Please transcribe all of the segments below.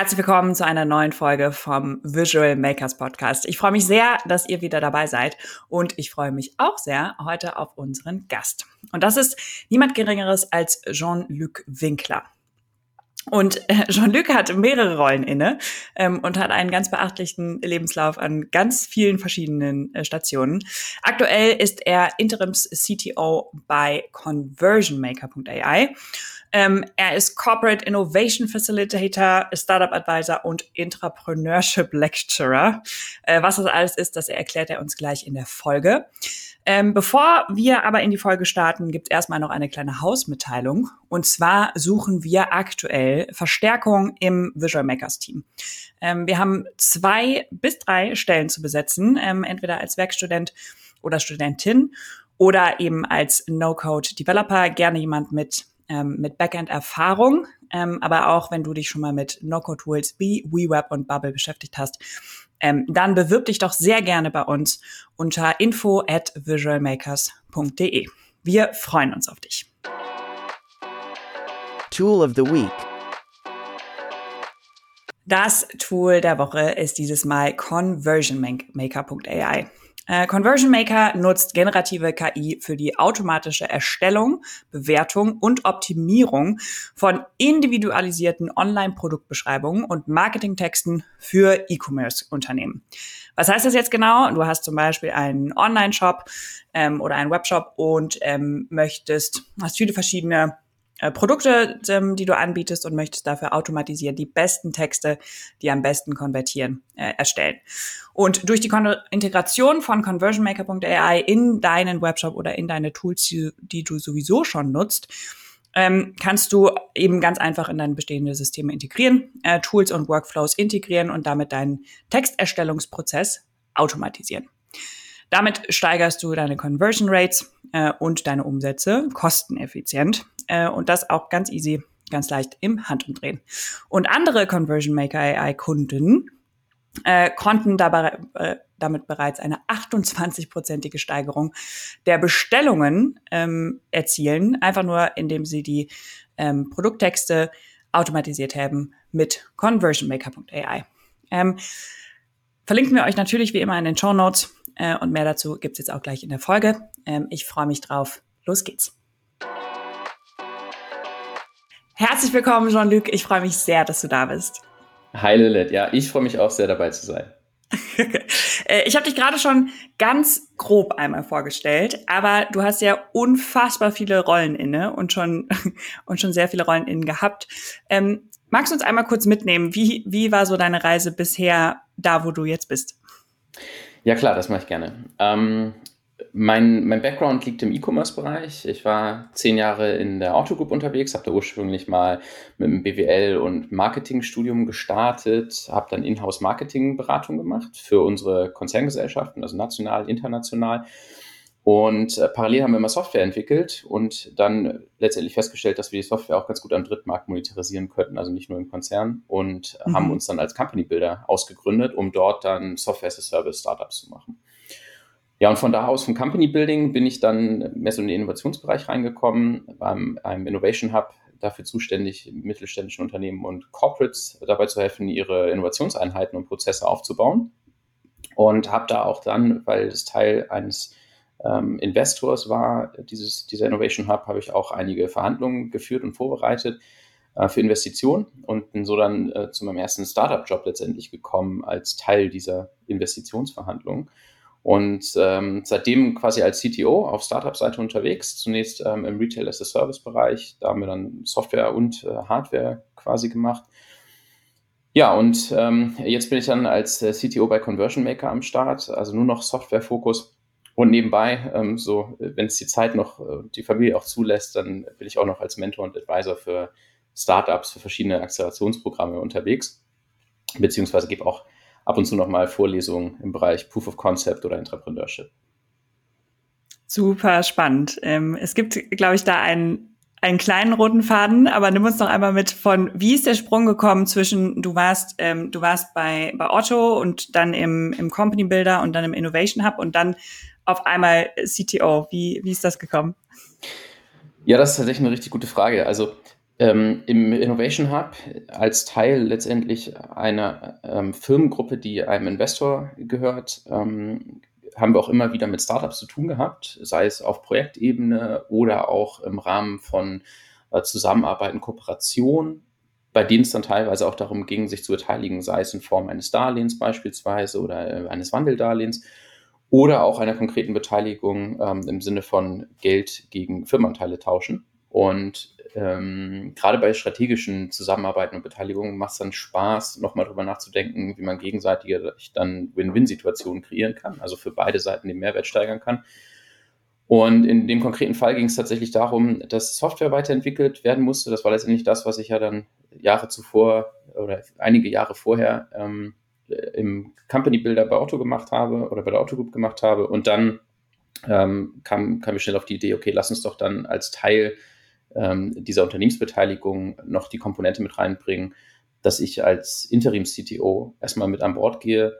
Herzlich willkommen zu einer neuen Folge vom Visual Makers Podcast. Ich freue mich sehr, dass ihr wieder dabei seid und ich freue mich auch sehr heute auf unseren Gast. Und das ist niemand Geringeres als Jean-Luc Winkler. Und äh, Jean-Luc hat mehrere Rollen inne ähm, und hat einen ganz beachtlichen Lebenslauf an ganz vielen verschiedenen äh, Stationen. Aktuell ist er Interims-CTO bei ConversionMaker.ai ähm, er ist Corporate Innovation Facilitator, Startup Advisor und Entrepreneurship Lecturer. Äh, was das alles ist, das erklärt er uns gleich in der Folge. Ähm, bevor wir aber in die Folge starten, gibt es erstmal noch eine kleine Hausmitteilung. Und zwar suchen wir aktuell Verstärkung im Visual Makers Team. Ähm, wir haben zwei bis drei Stellen zu besetzen, ähm, entweder als Werkstudent oder Studentin oder eben als No-Code-Developer, gerne jemand mit ähm, mit Backend-Erfahrung, ähm, aber auch wenn du dich schon mal mit No-Code-Tools wie WeWeb und Bubble beschäftigt hast, ähm, dann bewirb dich doch sehr gerne bei uns unter info at visualmakers.de. Wir freuen uns auf dich. Tool of the Week. Das Tool der Woche ist dieses Mal conversionmaker.ai. Äh, Conversion Maker nutzt generative KI für die automatische Erstellung, Bewertung und Optimierung von individualisierten Online-Produktbeschreibungen und Marketingtexten für E-Commerce-Unternehmen. Was heißt das jetzt genau? Du hast zum Beispiel einen Online-Shop ähm, oder einen Webshop und ähm, möchtest, hast viele verschiedene äh, Produkte, ähm, die du anbietest und möchtest dafür automatisieren die besten Texte, die am besten konvertieren, äh, erstellen. Und durch die Kon Integration von conversionmaker.ai in deinen Webshop oder in deine Tools, die, du sowieso schon nutzt, ähm, kannst du eben ganz einfach in deine bestehende Systeme integrieren, äh, Tools und Workflows integrieren und damit deinen Texterstellungsprozess automatisieren. Damit steigerst du deine Conversion Rates äh, und deine Umsätze kosteneffizient äh, und das auch ganz easy, ganz leicht im Handumdrehen. Und andere Conversion Maker AI Kunden äh, konnten dabei, äh, damit bereits eine 28-prozentige Steigerung der Bestellungen ähm, erzielen, einfach nur indem sie die ähm, Produkttexte automatisiert haben mit conversionmaker.ai. Ähm, verlinken wir euch natürlich wie immer in den Show Notes äh, und mehr dazu gibt's jetzt auch gleich in der Folge. Ähm, ich freue mich drauf. Los geht's. Herzlich willkommen, Jean-Luc. Ich freue mich sehr, dass du da bist. Hi Lilith, ja, ich freue mich auch sehr dabei zu sein. Äh, ich habe dich gerade schon ganz grob einmal vorgestellt, aber du hast ja unfassbar viele Rollen inne und schon und schon sehr viele Rollen innen gehabt. Ähm, magst du uns einmal kurz mitnehmen? Wie wie war so deine Reise bisher da, wo du jetzt bist? Ja klar, das mache ich gerne. Ähm, mein, mein Background liegt im E-Commerce-Bereich. Ich war zehn Jahre in der Autogroup unterwegs, habe da ursprünglich mal mit einem BWL- und Marketingstudium gestartet, habe dann Inhouse-Marketing-Beratung gemacht für unsere Konzerngesellschaften, also national, international. Und äh, parallel haben wir immer Software entwickelt und dann letztendlich festgestellt, dass wir die Software auch ganz gut am Drittmarkt monetarisieren könnten, also nicht nur im Konzern. Und mhm. haben uns dann als Company Builder ausgegründet, um dort dann Software as a Service Startups zu machen. Ja, und von da aus vom Company Building bin ich dann mehr so in den Innovationsbereich reingekommen, beim einem Innovation Hub dafür zuständig, mittelständischen Unternehmen und Corporates dabei zu helfen, ihre Innovationseinheiten und Prozesse aufzubauen. Und habe da auch dann, weil es Teil eines ähm, Investors war, dieses, dieser Innovation Hub, habe ich auch einige Verhandlungen geführt und vorbereitet äh, für Investitionen und bin so dann äh, zu meinem ersten Startup-Job letztendlich gekommen als Teil dieser Investitionsverhandlungen. Und ähm, seitdem quasi als CTO auf Startup-Seite unterwegs, zunächst ähm, im Retail as a Service-Bereich, da haben wir dann Software und äh, Hardware quasi gemacht. Ja, und ähm, jetzt bin ich dann als äh, CTO bei Conversion Maker am Start, also nur noch Software-Fokus. Und nebenbei, ähm, so, wenn es die Zeit noch, äh, die Familie auch zulässt, dann bin ich auch noch als Mentor und Advisor für Startups, für verschiedene Akzelerationsprogramme unterwegs, beziehungsweise gebe auch ab und zu nochmal Vorlesungen im Bereich Proof of Concept oder Entrepreneurship. Super spannend. Ähm, es gibt, glaube ich, da einen, einen kleinen roten Faden, aber nimm uns noch einmal mit von, wie ist der Sprung gekommen zwischen, du warst, ähm, du warst bei, bei Otto und dann im, im Company Builder und dann im Innovation Hub und dann auf einmal CTO. Wie, wie ist das gekommen? Ja, das ist tatsächlich eine richtig gute Frage. Also Ähm, Im Innovation Hub als Teil letztendlich einer ähm, Firmengruppe, die einem Investor gehört, ähm, haben wir auch immer wieder mit Startups zu tun gehabt, sei es auf Projektebene oder auch im Rahmen von äh, Zusammenarbeiten, Kooperation, bei denen es dann teilweise auch darum ging, sich zu beteiligen, sei es in Form eines Darlehens beispielsweise oder äh, eines Wandeldarlehens oder auch einer konkreten Beteiligung ähm, im Sinne von Geld gegen Firmenanteile tauschen. Und ähm, gerade bei strategischen Zusammenarbeiten und Beteiligungen macht es dann Spaß, nochmal drüber nachzudenken, wie man gegenseitig dann Win-Win-Situationen kreieren kann, also für beide Seiten den Mehrwert steigern kann. Und in dem konkreten Fall ging es tatsächlich darum, dass Software weiterentwickelt werden musste. Das war letztendlich das, was ich ja dann Jahre zuvor oder einige Jahre vorher ähm, im Company Builder bei Otto gemacht habe oder bei der Otto Group gemacht habe. Und dann ähm, kam, kam ich schnell auf die Idee, okay, lass uns doch dann als Teil ähm, dieser Unternehmensbeteiligung noch die Komponente mit reinbringen, dass ich als Interim-CTO erstmal mit an Bord gehe,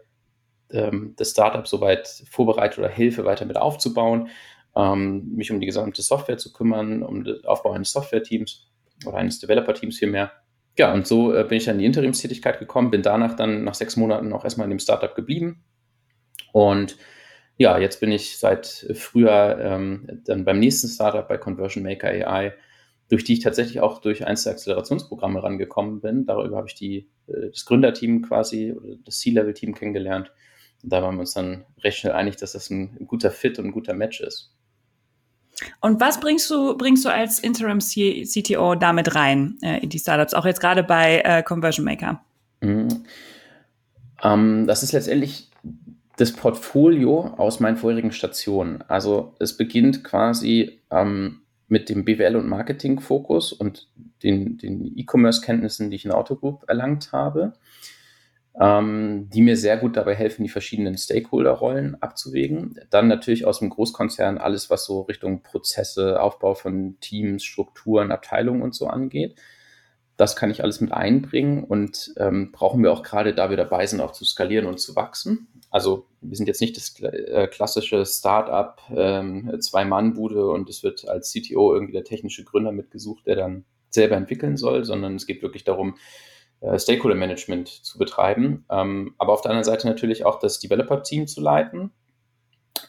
ähm, das Startup soweit vorbereite oder helfe, weiter mit aufzubauen, ähm, mich um die gesamte Software zu kümmern, um den Aufbau eines Software-Teams oder eines Developer-Teams vielmehr. Ja, und so äh, bin ich dann in die Interimstätigkeit gekommen, bin danach dann nach sechs Monaten auch erstmal in dem Startup geblieben und ja, jetzt bin ich seit Frühjahr ähm, dann beim nächsten Startup bei Conversion Maker AI durch die ich tatsächlich auch durch eins der Akzelerationsprogramme rangekommen bin. Darüber habe ich die, äh, das Gründerteam quasi oder das C-Level-Team kennengelernt. Und da waren wir uns dann recht schnell einig, dass das ein, ein guter Fit und ein guter Match ist. Und was bringst du, bringst du als Interim CTO damit rein äh, in die Startups, auch jetzt gerade bei äh, Conversion Maker? Mhm. Ähm, das ist letztendlich das Portfolio aus meinen vorherigen Stationen. Also es beginnt quasi ähm, mit dem BWL- und Marketing-Fokus und den, den E-Commerce-Kenntnissen, die ich in Autogroup erlangt habe, ähm, die mir sehr gut dabei helfen, die verschiedenen Stakeholder-Rollen abzuwägen. Dann natürlich aus dem Großkonzern alles, was so Richtung Prozesse, Aufbau von Teams, Strukturen, Abteilungen und so angeht. Das kann ich alles mit einbringen und ähm, brauchen wir auch gerade, da wir dabei sind, auch zu skalieren und zu wachsen. Also wir sind jetzt nicht das äh, klassische Start-up, ähm, Zwei-Mann-Bude und es wird als CTO irgendwie der technische Gründer mitgesucht, der dann selber entwickeln soll, sondern es geht wirklich darum, äh, Stakeholder-Management zu betreiben. Ähm, aber auf der anderen Seite natürlich auch das Developer-Team zu leiten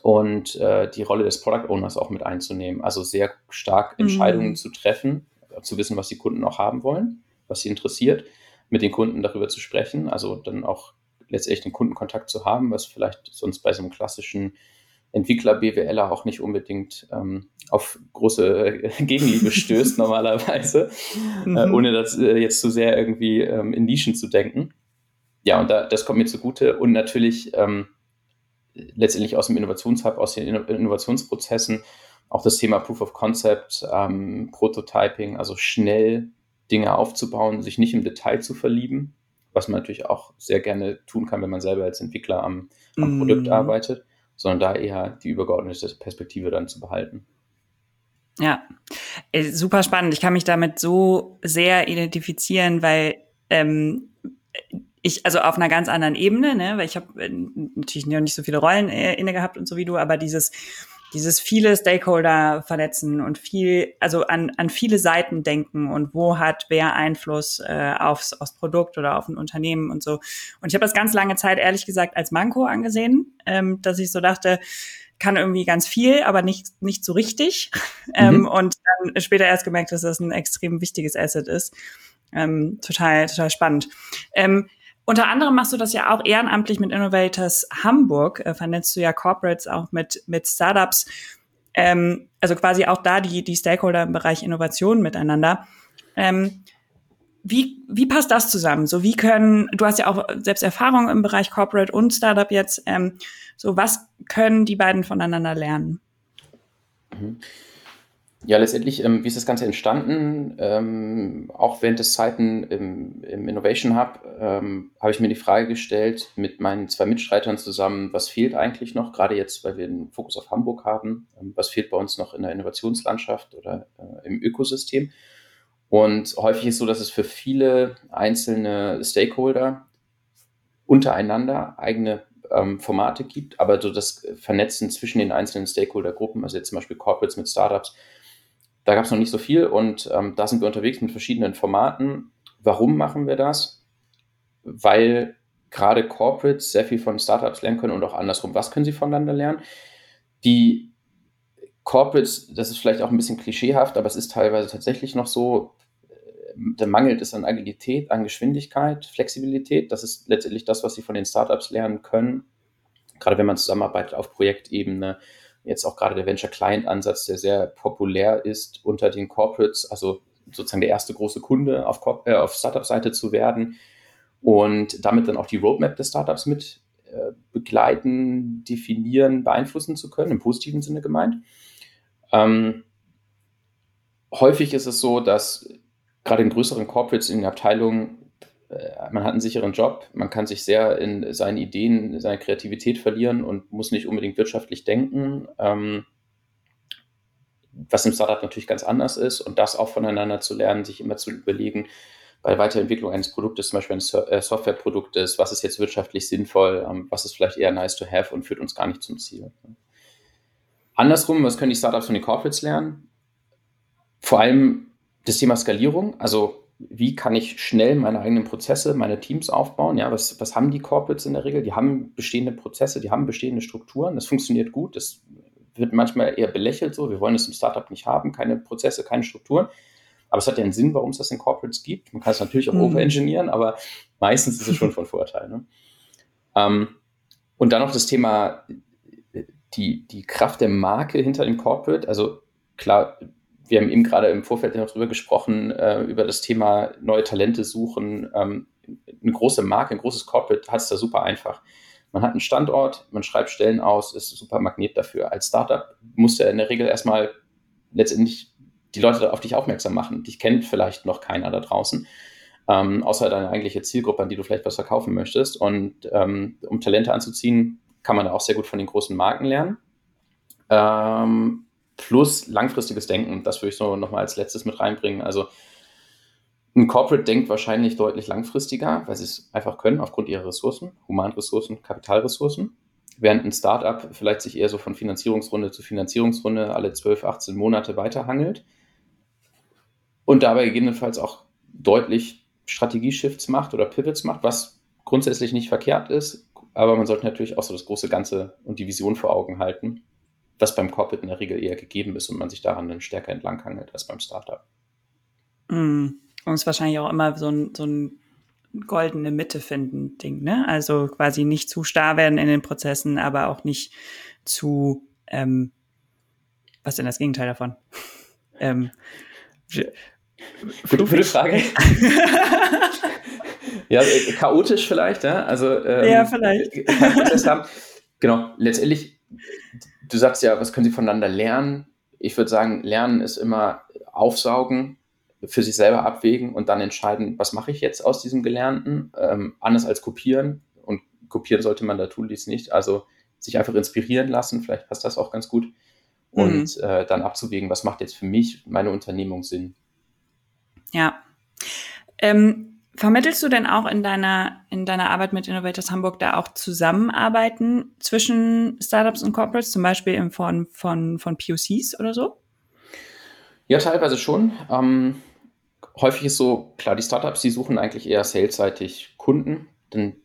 und äh, die Rolle des Product Owners auch mit einzunehmen. Also sehr stark. Entscheidungen mhm. zu treffen, zu wissen, was die Kunden auch haben wollen, was sie interessiert, mit den Kunden darüber zu sprechen, also dann auch letztendlich den Kundenkontakt zu haben, was vielleicht sonst bei so einem klassischen Entwickler, BWLer auch nicht unbedingt ähm, auf große Gegenliebe stößt normalerweise, äh, mhm. ohne das äh, jetzt zu sehr irgendwie ähm, in Nischen zu denken. Ja, und da, das kommt mir zugute und natürlich ähm, letztendlich aus dem Innovationshub, aus den Innovationsprozessen auch das Thema Proof of Concept, ähm, Prototyping, also schnell Dinge aufzubauen, sich nicht im Detail zu verlieben, was man natürlich auch sehr gerne tun kann, wenn man selber als Entwickler am, am mm. Produkt arbeitet, sondern da eher die übergeordnete Perspektive dann zu behalten. Ja, äh, super spannend. Ich kann mich damit so sehr identifizieren, weil ähm, ich, also auf einer ganz anderen Ebene, ne, weil ich habe äh, natürlich noch nicht so viele Rollen äh, inne gehabt und so wie du, aber dieses dieses viele Stakeholder vernetzen und viel, also an, an viele Seiten denken und wo hat wer Einfluss äh, aufs, aufs Produkt oder auf ein Unternehmen und so. Und ich habe das ganz lange Zeit ehrlich gesagt als Manko angesehen, ähm, dass ich so dachte, kann irgendwie ganz viel, aber nicht, nicht so richtig. Ähm, mhm. Ähm, und dann später erst gemerkt, dass das ein extrem wichtiges Asset ist. Ähm, total, total spannend. Ähm, unter anderem machst du das ja auch ehrenamtlich mit Innovators Hamburg, äh, vernetzt du ja Corporates auch mit, mit Startups, ähm, also quasi auch da die, die Stakeholder im Bereich Innovation miteinander. Ähm, wie, wie passt das zusammen? So, wie können, du hast ja auch selbst Erfahrung im Bereich Corporate und Startup jetzt, ähm, so was können die beiden voneinander lernen? Mhm. Ja, letztendlich, ähm, wie ist das Ganze entstanden? Ähm, auch während des Zeiten im, im Innovation Hub ähm, habe ich mir die Frage gestellt, mit meinen zwei Mitstreitern zusammen, was fehlt eigentlich noch, gerade jetzt, weil wir den Fokus auf Hamburg haben, ähm, was fehlt bei uns noch in der Innovationslandschaft oder äh, im Ökosystem? Und häufig ist so, dass es für viele einzelne Stakeholder untereinander eigene ähm, Formate gibt, aber so das Vernetzen zwischen den einzelnen Stakeholder-Gruppen, also jetzt zum Beispiel Corporates mit Startups, Da gab es noch nicht so viel und ähm, da sind wir unterwegs mit verschiedenen Formaten. Warum machen wir das? Weil gerade Corporates sehr viel von Startups lernen können und auch andersrum. Was können sie voneinander lernen? Die Corporates, das ist vielleicht auch ein bisschen klischeehaft, aber es ist teilweise tatsächlich noch so, äh, da mangelt es an Agilität, an Geschwindigkeit, Flexibilität. Das ist letztendlich das, was sie von den Startups lernen können. Gerade wenn man zusammenarbeitet auf Projektebene. Jetzt auch gerade der Venture Client Ansatz, der sehr populär ist unter den Corporates, also sozusagen der erste große Kunde auf, äh, auf Startup-Seite zu werden und damit dann auch die Roadmap des Startups mit äh, begleiten, definieren, beeinflussen zu können, im positiven Sinne gemeint. Ähm, häufig ist es so, dass gerade in größeren Corporates, in den Abteilungen, man hat einen sicheren Job, man kann sich sehr in seinen Ideen, seine Kreativität verlieren und muss nicht unbedingt wirtschaftlich denken. Ähm, was im Startup natürlich ganz anders ist und das auch voneinander zu lernen, sich immer zu überlegen, bei Weiterentwicklung eines Produktes, zum Beispiel eines äh, Softwareproduktes, was ist jetzt wirtschaftlich sinnvoll, ähm, was ist vielleicht eher nice to have und führt uns gar nicht zum Ziel. Andersrum, was können die Startups von den Corporates lernen? Vor allem das Thema Skalierung, also wie kann ich schnell meine eigenen Prozesse, meine Teams aufbauen? Ja, was, was haben die Corporates in der Regel? Die haben bestehende Prozesse, die haben bestehende Strukturen, das funktioniert gut, das wird manchmal eher belächelt so, wir wollen es im Startup nicht haben, keine Prozesse, keine Strukturen. Aber es hat ja einen Sinn, warum es das in Corporates gibt. Man kann es natürlich auch mhm. overengineeren, aber meistens ist es schon von Vorteil. Ne? Ähm, und dann noch das Thema die, die Kraft der Marke hinter dem Corporate. Also klar, wir haben eben gerade im Vorfeld noch drüber gesprochen, äh, über das Thema neue Talente suchen. Ähm, eine große Marke, ein großes Corporate hat es da super einfach. Man hat einen Standort, man schreibt Stellen aus, ist super Magnet dafür. Als Startup muss ja in der Regel erstmal letztendlich die Leute auf dich aufmerksam machen. Dich kennt vielleicht noch keiner da draußen, ähm, außer deine eigentliche Zielgruppe, an die du vielleicht was verkaufen möchtest. Und ähm, um Talente anzuziehen, kann man da auch sehr gut von den großen Marken lernen. Ähm, plus langfristiges Denken, das würde ich so nochmal als letztes mit reinbringen. Also ein Corporate denkt wahrscheinlich deutlich langfristiger, weil sie es einfach können aufgrund ihrer Ressourcen, Humanressourcen, Kapitalressourcen. Während ein Startup vielleicht sich eher so von Finanzierungsrunde zu Finanzierungsrunde alle 12, 18 Monate weiterhangelt und dabei gegebenenfalls auch deutlich Strategieshifts macht oder Pivots macht, was grundsätzlich nicht verkehrt ist, aber man sollte natürlich auch so das große Ganze und die Vision vor Augen halten, was beim Corporate in der Regel eher gegeben ist und man sich daran dann stärker entlanghangelt als beim Startup. Mm. Und es ist wahrscheinlich auch immer so ein, so ein goldene Mitte finden Ding, ne? Also quasi nicht zu starr werden in den Prozessen, aber auch nicht zu, ähm, was ist denn das Gegenteil davon? ähm, Gute, gute Frage. ja, äh, chaotisch vielleicht, ja. Also ähm, ja, vielleicht. haben. Genau, letztendlich, du sagst ja, was können sie voneinander lernen? Ich würde sagen, lernen ist immer aufsaugen, für sich selber abwägen und dann entscheiden, was mache ich jetzt aus diesem Gelernten, ähm, anders als kopieren. Und kopieren sollte man da tun, dies nicht. Also sich einfach inspirieren lassen, vielleicht passt das auch ganz gut. Und mhm. äh, dann abzuwägen, was macht jetzt für mich meine Unternehmung Sinn. Ja. Ähm, vermittelst du denn auch in deiner, in deiner Arbeit mit Innovators Hamburg da auch Zusammenarbeiten zwischen Startups und Corporates, zum Beispiel in Form von, von POCs oder so? Ja, teilweise schon. Ähm, häufig ist so, klar, die Startups, die suchen eigentlich eher salesseitig Kunden, denn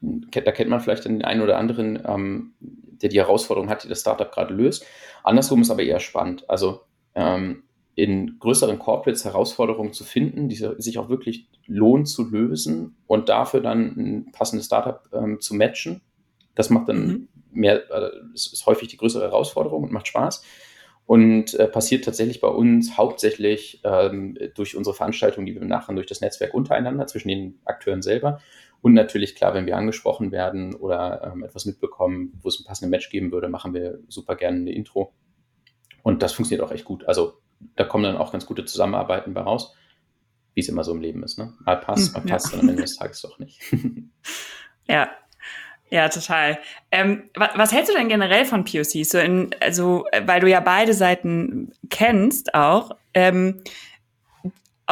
da kennt man vielleicht den einen oder anderen, ähm, der die Herausforderung hat, die das Startup gerade löst. Andersrum ist aber eher spannend. Also ähm, in größeren Corporates Herausforderungen zu finden, die sich auch wirklich lohnt zu lösen und dafür dann ein passendes Startup ähm, zu matchen. Das macht dann mhm. mehr, äh, ist häufig die größere Herausforderung und macht Spaß. Und äh, passiert tatsächlich bei uns hauptsächlich ähm, durch unsere Veranstaltungen, die wir machen, durch das Netzwerk untereinander, zwischen den Akteuren selber. Und natürlich, klar, wenn wir angesprochen werden oder ähm, etwas mitbekommen, wo es ein passendes Match geben würde, machen wir super gerne eine Intro. Und das funktioniert auch echt gut. Also da kommen dann auch ganz gute Zusammenarbeiten bei raus, wie es immer so im Leben ist. Ne? Mal passt, mal passt, ja. dann am Ende des Tages doch nicht. ja, ja, total. Ähm, was, was, hältst du denn generell von POCs? So in, also, weil du ja beide Seiten kennst auch. Ähm,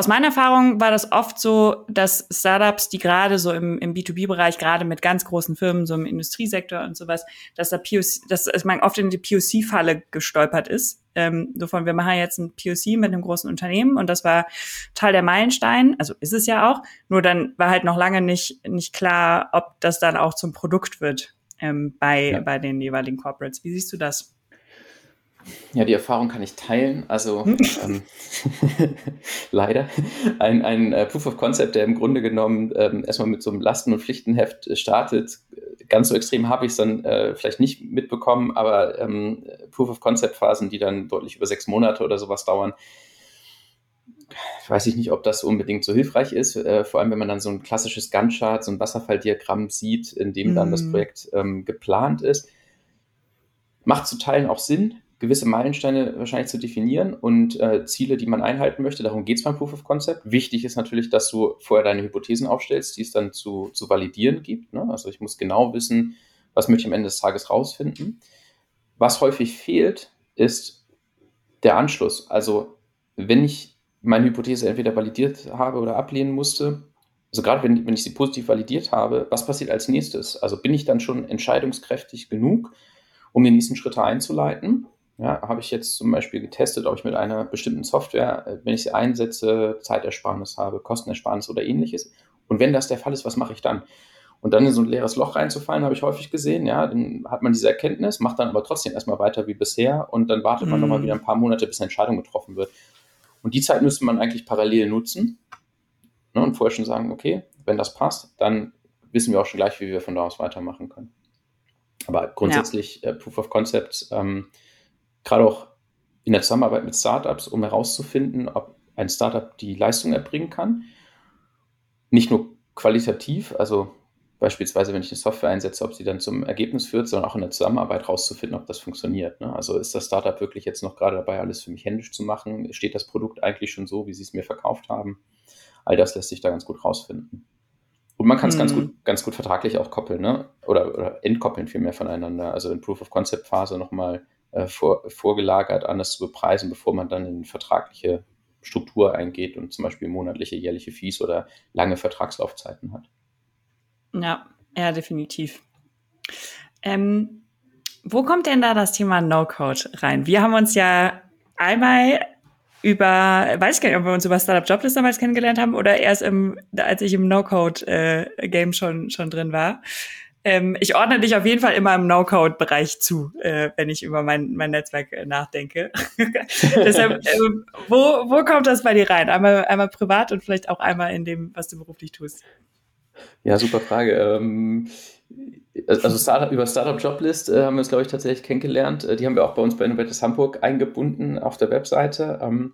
aus meiner Erfahrung war das oft so, dass Startups, die gerade so im, im B2B-Bereich, gerade mit ganz großen Firmen, so im Industriesektor und sowas, dass da POC, dass man oft in die POC-Falle gestolpert ist. Ähm, so von, wir machen jetzt ein POC mit einem großen Unternehmen und das war Teil der Meilenstein, also ist es ja auch, nur dann war halt noch lange nicht, nicht klar, ob das dann auch zum Produkt wird ähm, bei, ja. bei den jeweiligen Corporates. Wie siehst du das? Ja, die Erfahrung kann ich teilen. Also ähm, leider ein, ein äh, Proof of Concept, der im Grunde genommen ähm, erstmal mit so einem Lasten- und Pflichtenheft äh, startet. Ganz so extrem habe ich es dann äh, vielleicht nicht mitbekommen, aber ähm, Proof of Concept-Phasen, die dann deutlich über sechs Monate oder sowas dauern, weiß ich nicht, ob das unbedingt so hilfreich ist, äh, vor allem wenn man dann so ein klassisches Gantt-Chart, so ein Wasserfalldiagramm sieht, in dem dann das mm. Projekt ähm, geplant ist. Macht zu Teilen auch Sinn, gewisse Meilensteine wahrscheinlich zu definieren und äh, Ziele, die man einhalten möchte. Darum geht es beim Proof of Concept. Wichtig ist natürlich, dass du vorher deine Hypothesen aufstellst, die es dann zu, zu validieren gibt. Ne? Also ich muss genau wissen, was möchte ich am Ende des Tages rausfinden. Was häufig fehlt, ist der Anschluss. Also wenn ich meine Hypothese entweder validiert habe oder ablehnen musste, also gerade wenn, wenn ich sie positiv validiert habe, was passiert als nächstes? Also bin ich dann schon entscheidungskräftig genug, um die nächsten Schritte einzuleiten? Ja, habe ich jetzt zum Beispiel getestet, ob ich mit einer bestimmten Software, äh, wenn ich sie einsetze, Zeitersparnis habe, Kostenersparnis oder ähnliches. Und wenn das der Fall ist, was mache ich dann? Und dann in so ein leeres Loch reinzufallen, habe ich häufig gesehen. Ja, dann hat man diese Erkenntnis, macht dann aber trotzdem erstmal weiter wie bisher und dann wartet man mm. nochmal wieder ein paar Monate, bis eine Entscheidung getroffen wird. Und die Zeit müsste man eigentlich parallel nutzen ne, und vorher schon sagen, okay, wenn das passt, dann wissen wir auch schon gleich, wie wir von da aus weitermachen können. Aber grundsätzlich ja. äh, Proof of Concept ähm, gerade auch in der Zusammenarbeit mit Startups, um herauszufinden, ob ein Startup die Leistung erbringen kann. Nicht nur qualitativ, also beispielsweise, wenn ich eine Software einsetze, ob sie dann zum Ergebnis führt, sondern auch in der Zusammenarbeit herauszufinden, ob das funktioniert. Ne? Also ist das Startup wirklich jetzt noch gerade dabei, alles für mich händisch zu machen? Steht das Produkt eigentlich schon so, wie sie es mir verkauft haben? All das lässt sich da ganz gut rausfinden. Und man kann es hm. ganz, gut, ganz gut vertraglich auch koppeln, ne? oder, oder entkoppeln vielmehr voneinander. Also in Proof of Concept Phase nochmal äh, vor, vorgelagert, anders zu bepreisen, bevor man dann in vertragliche Struktur eingeht und zum Beispiel monatliche, jährliche Fees oder lange Vertragslaufzeiten hat. Ja, ja, definitiv. Ähm, wo kommt denn da das Thema No-Code rein? Wir haben uns ja einmal über, weiß ich gar nicht, ob wir uns über Startup Joblist damals kennengelernt haben oder erst im, als ich im No-Code-Game äh, schon, schon drin war. Ähm, ich ordne dich auf jeden Fall immer im No-Code-Bereich zu, äh, wenn ich über mein, mein Netzwerk äh, nachdenke. Deshalb, äh, wo, wo kommt das bei dir rein? Einmal, einmal privat und vielleicht auch einmal in dem, was du beruflich tust. Ja, super Frage. Ähm, also Startup, über Startup Joblist äh, haben wir uns, glaube ich, tatsächlich kennengelernt. Äh, die haben wir auch bei uns bei Innovators Hamburg eingebunden auf der Webseite. Ähm,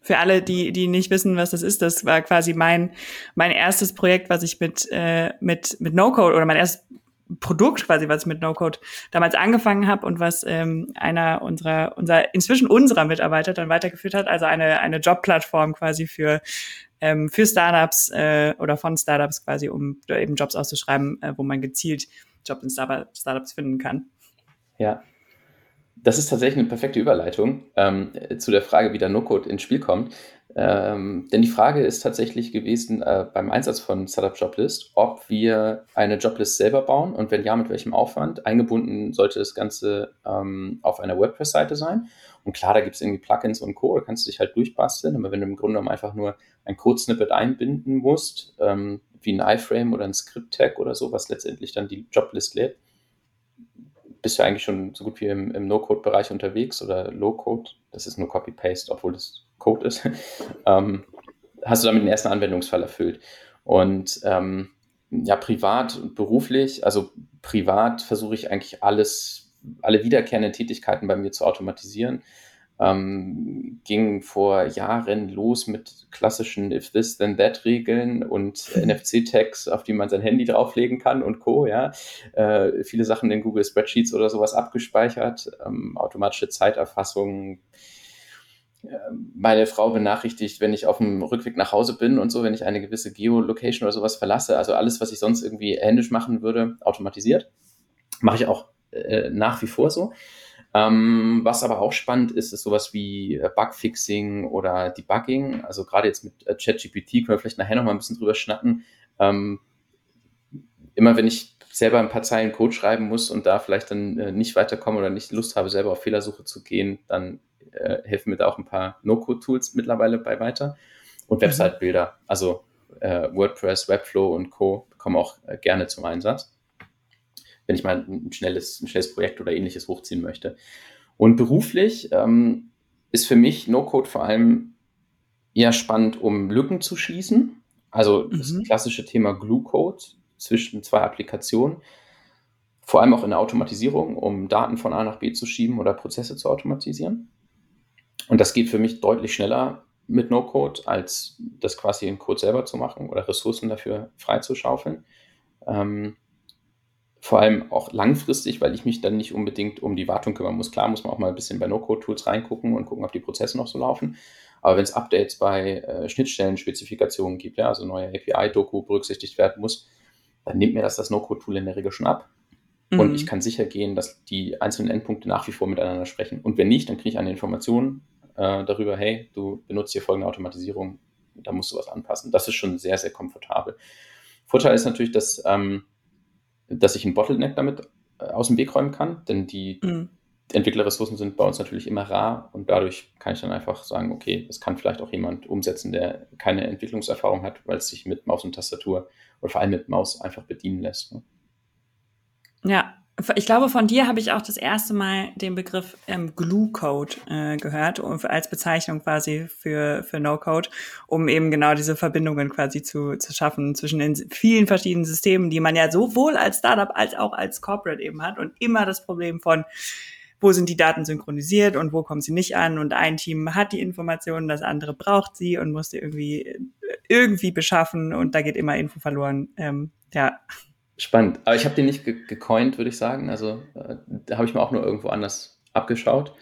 für alle, die, die nicht wissen, was das ist, das war quasi mein, mein erstes Projekt, was ich mit, äh, mit, mit No-Code oder mein erstes Produkt quasi, was ich mit No-Code damals angefangen habe und was ähm, einer unserer, unser, inzwischen unserer Mitarbeiter dann weitergeführt hat, also eine, eine Jobplattform quasi für, ähm, für Startups äh, oder von Startups quasi, um eben Jobs auszuschreiben, äh, wo man gezielt Jobs in Startups finden kann. Ja, das ist tatsächlich eine perfekte Überleitung ähm, zu der Frage, wie der No-Code ins Spiel kommt. Ähm, denn die Frage ist tatsächlich gewesen äh, beim Einsatz von Startup Joblist, ob wir eine Joblist selber bauen und wenn ja, mit welchem Aufwand. Eingebunden sollte das Ganze ähm, auf einer WordPress-Seite sein. Und klar, da gibt es irgendwie Plugins und Co., da kannst du dich halt durchbasteln, aber wenn du im Grunde genommen einfach nur ein Code-Snippet einbinden musst, ähm, wie ein iFrame oder ein Script-Tag oder so, was letztendlich dann die Joblist lädt, bist du eigentlich schon so gut wie im, im No-Code-Bereich unterwegs oder Low-Code. Das ist nur Copy-Paste, obwohl das Code ist. ähm, hast du damit den ersten Anwendungsfall erfüllt. Und ähm, ja, privat und beruflich, also privat versuche ich eigentlich alles, alle wiederkehrenden Tätigkeiten bei mir zu automatisieren ähm, ging vor Jahren los mit klassischen If This Then That Regeln und NFC-Tags, auf die man sein Handy drauflegen kann und Co. Ja, äh, viele Sachen in Google Spreadsheets oder sowas abgespeichert, ähm, automatische Zeiterfassung. Meine Frau benachrichtigt, wenn ich auf dem Rückweg nach Hause bin und so, wenn ich eine gewisse Geolocation oder sowas verlasse. Also alles, was ich sonst irgendwie händisch machen würde, automatisiert. Mache ich auch äh, nach wie vor so. Ähm, was aber auch spannend ist, ist sowas wie äh, Bugfixing oder Debugging. Also gerade jetzt mit äh, ChatGPT können wir vielleicht nachher noch mal ein bisschen drüber schnacken. Ähm, immer wenn ich selber ein paar Zeilen Code schreiben muss und da vielleicht dann äh, nicht weiterkomme oder nicht Lust habe, selber auf Fehlersuche zu gehen, dann äh, helfen mir da auch ein paar No-Code-Tools mittlerweile bei weiter. Und mhm. Website-Bilder, also äh, WordPress, Webflow und Co. kommen auch äh, gerne zum Einsatz, wenn ich mal ein schnelles, ein schnelles Projekt oder ähnliches hochziehen möchte. Und beruflich ähm, ist für mich No-Code vor allem eher spannend, um Lücken zu schließen. Also das mhm. klassische Thema Glue-Code zwischen zwei Applikationen. Vor allem auch in der Automatisierung, um Daten von A nach B zu schieben oder Prozesse zu automatisieren. Und das geht für mich deutlich schneller mit No-Code, als das quasi in Code selber zu machen oder Ressourcen dafür freizuschaufeln. Ähm, vor allem auch langfristig, weil ich mich dann nicht unbedingt um die Wartung kümmern muss. Klar muss man auch mal ein bisschen bei No-Code-Tools reingucken und gucken, ob die Prozesse noch so laufen. Aber wenn es Updates bei äh, Schnittstellen-Spezifikationen gibt, ja, also neue API-Doku berücksichtigt werden muss, dann nimmt mir das das No-Code-Tool in der Regel schon ab. Mhm. Und ich kann sicher gehen, dass die einzelnen Endpunkte nach wie vor miteinander sprechen. Und wenn nicht, dann kriege ich eine Information äh, darüber, hey, du benutzt hier folgende Automatisierung, da musst du was anpassen. Das ist schon sehr, sehr komfortabel. Vorteil ist natürlich, dass, ähm, dass ich einen Bottleneck damit äh, aus dem Weg räumen kann, denn die mhm. Entwicklerressourcen sind bei uns natürlich immer rar und dadurch kann ich dann einfach sagen, okay, das kann vielleicht auch jemand umsetzen, der keine Entwicklungserfahrung hat, weil es sich mit Maus und Tastatur oder vor allem mit Maus einfach bedienen lässt. Ne? Ja, ich glaube, von dir habe ich auch das erste Mal den Begriff ähm, Glue-Code äh, gehört, als Bezeichnung quasi für, für No-Code, um eben genau diese Verbindungen quasi zu, zu schaffen zwischen den vielen verschiedenen Systemen, die man ja sowohl als Startup als auch als Corporate eben hat und immer das Problem von, wo sind die Daten synchronisiert und wo kommen sie nicht an und ein Team hat die Informationen, das andere braucht sie und muss die irgendwie, irgendwie beschaffen und da geht immer Info verloren. Ähm, ja. Spannend. Aber ich habe den nicht ge gecoint, würde ich sagen. Also äh, da habe ich mir auch nur irgendwo anders abgeschaut.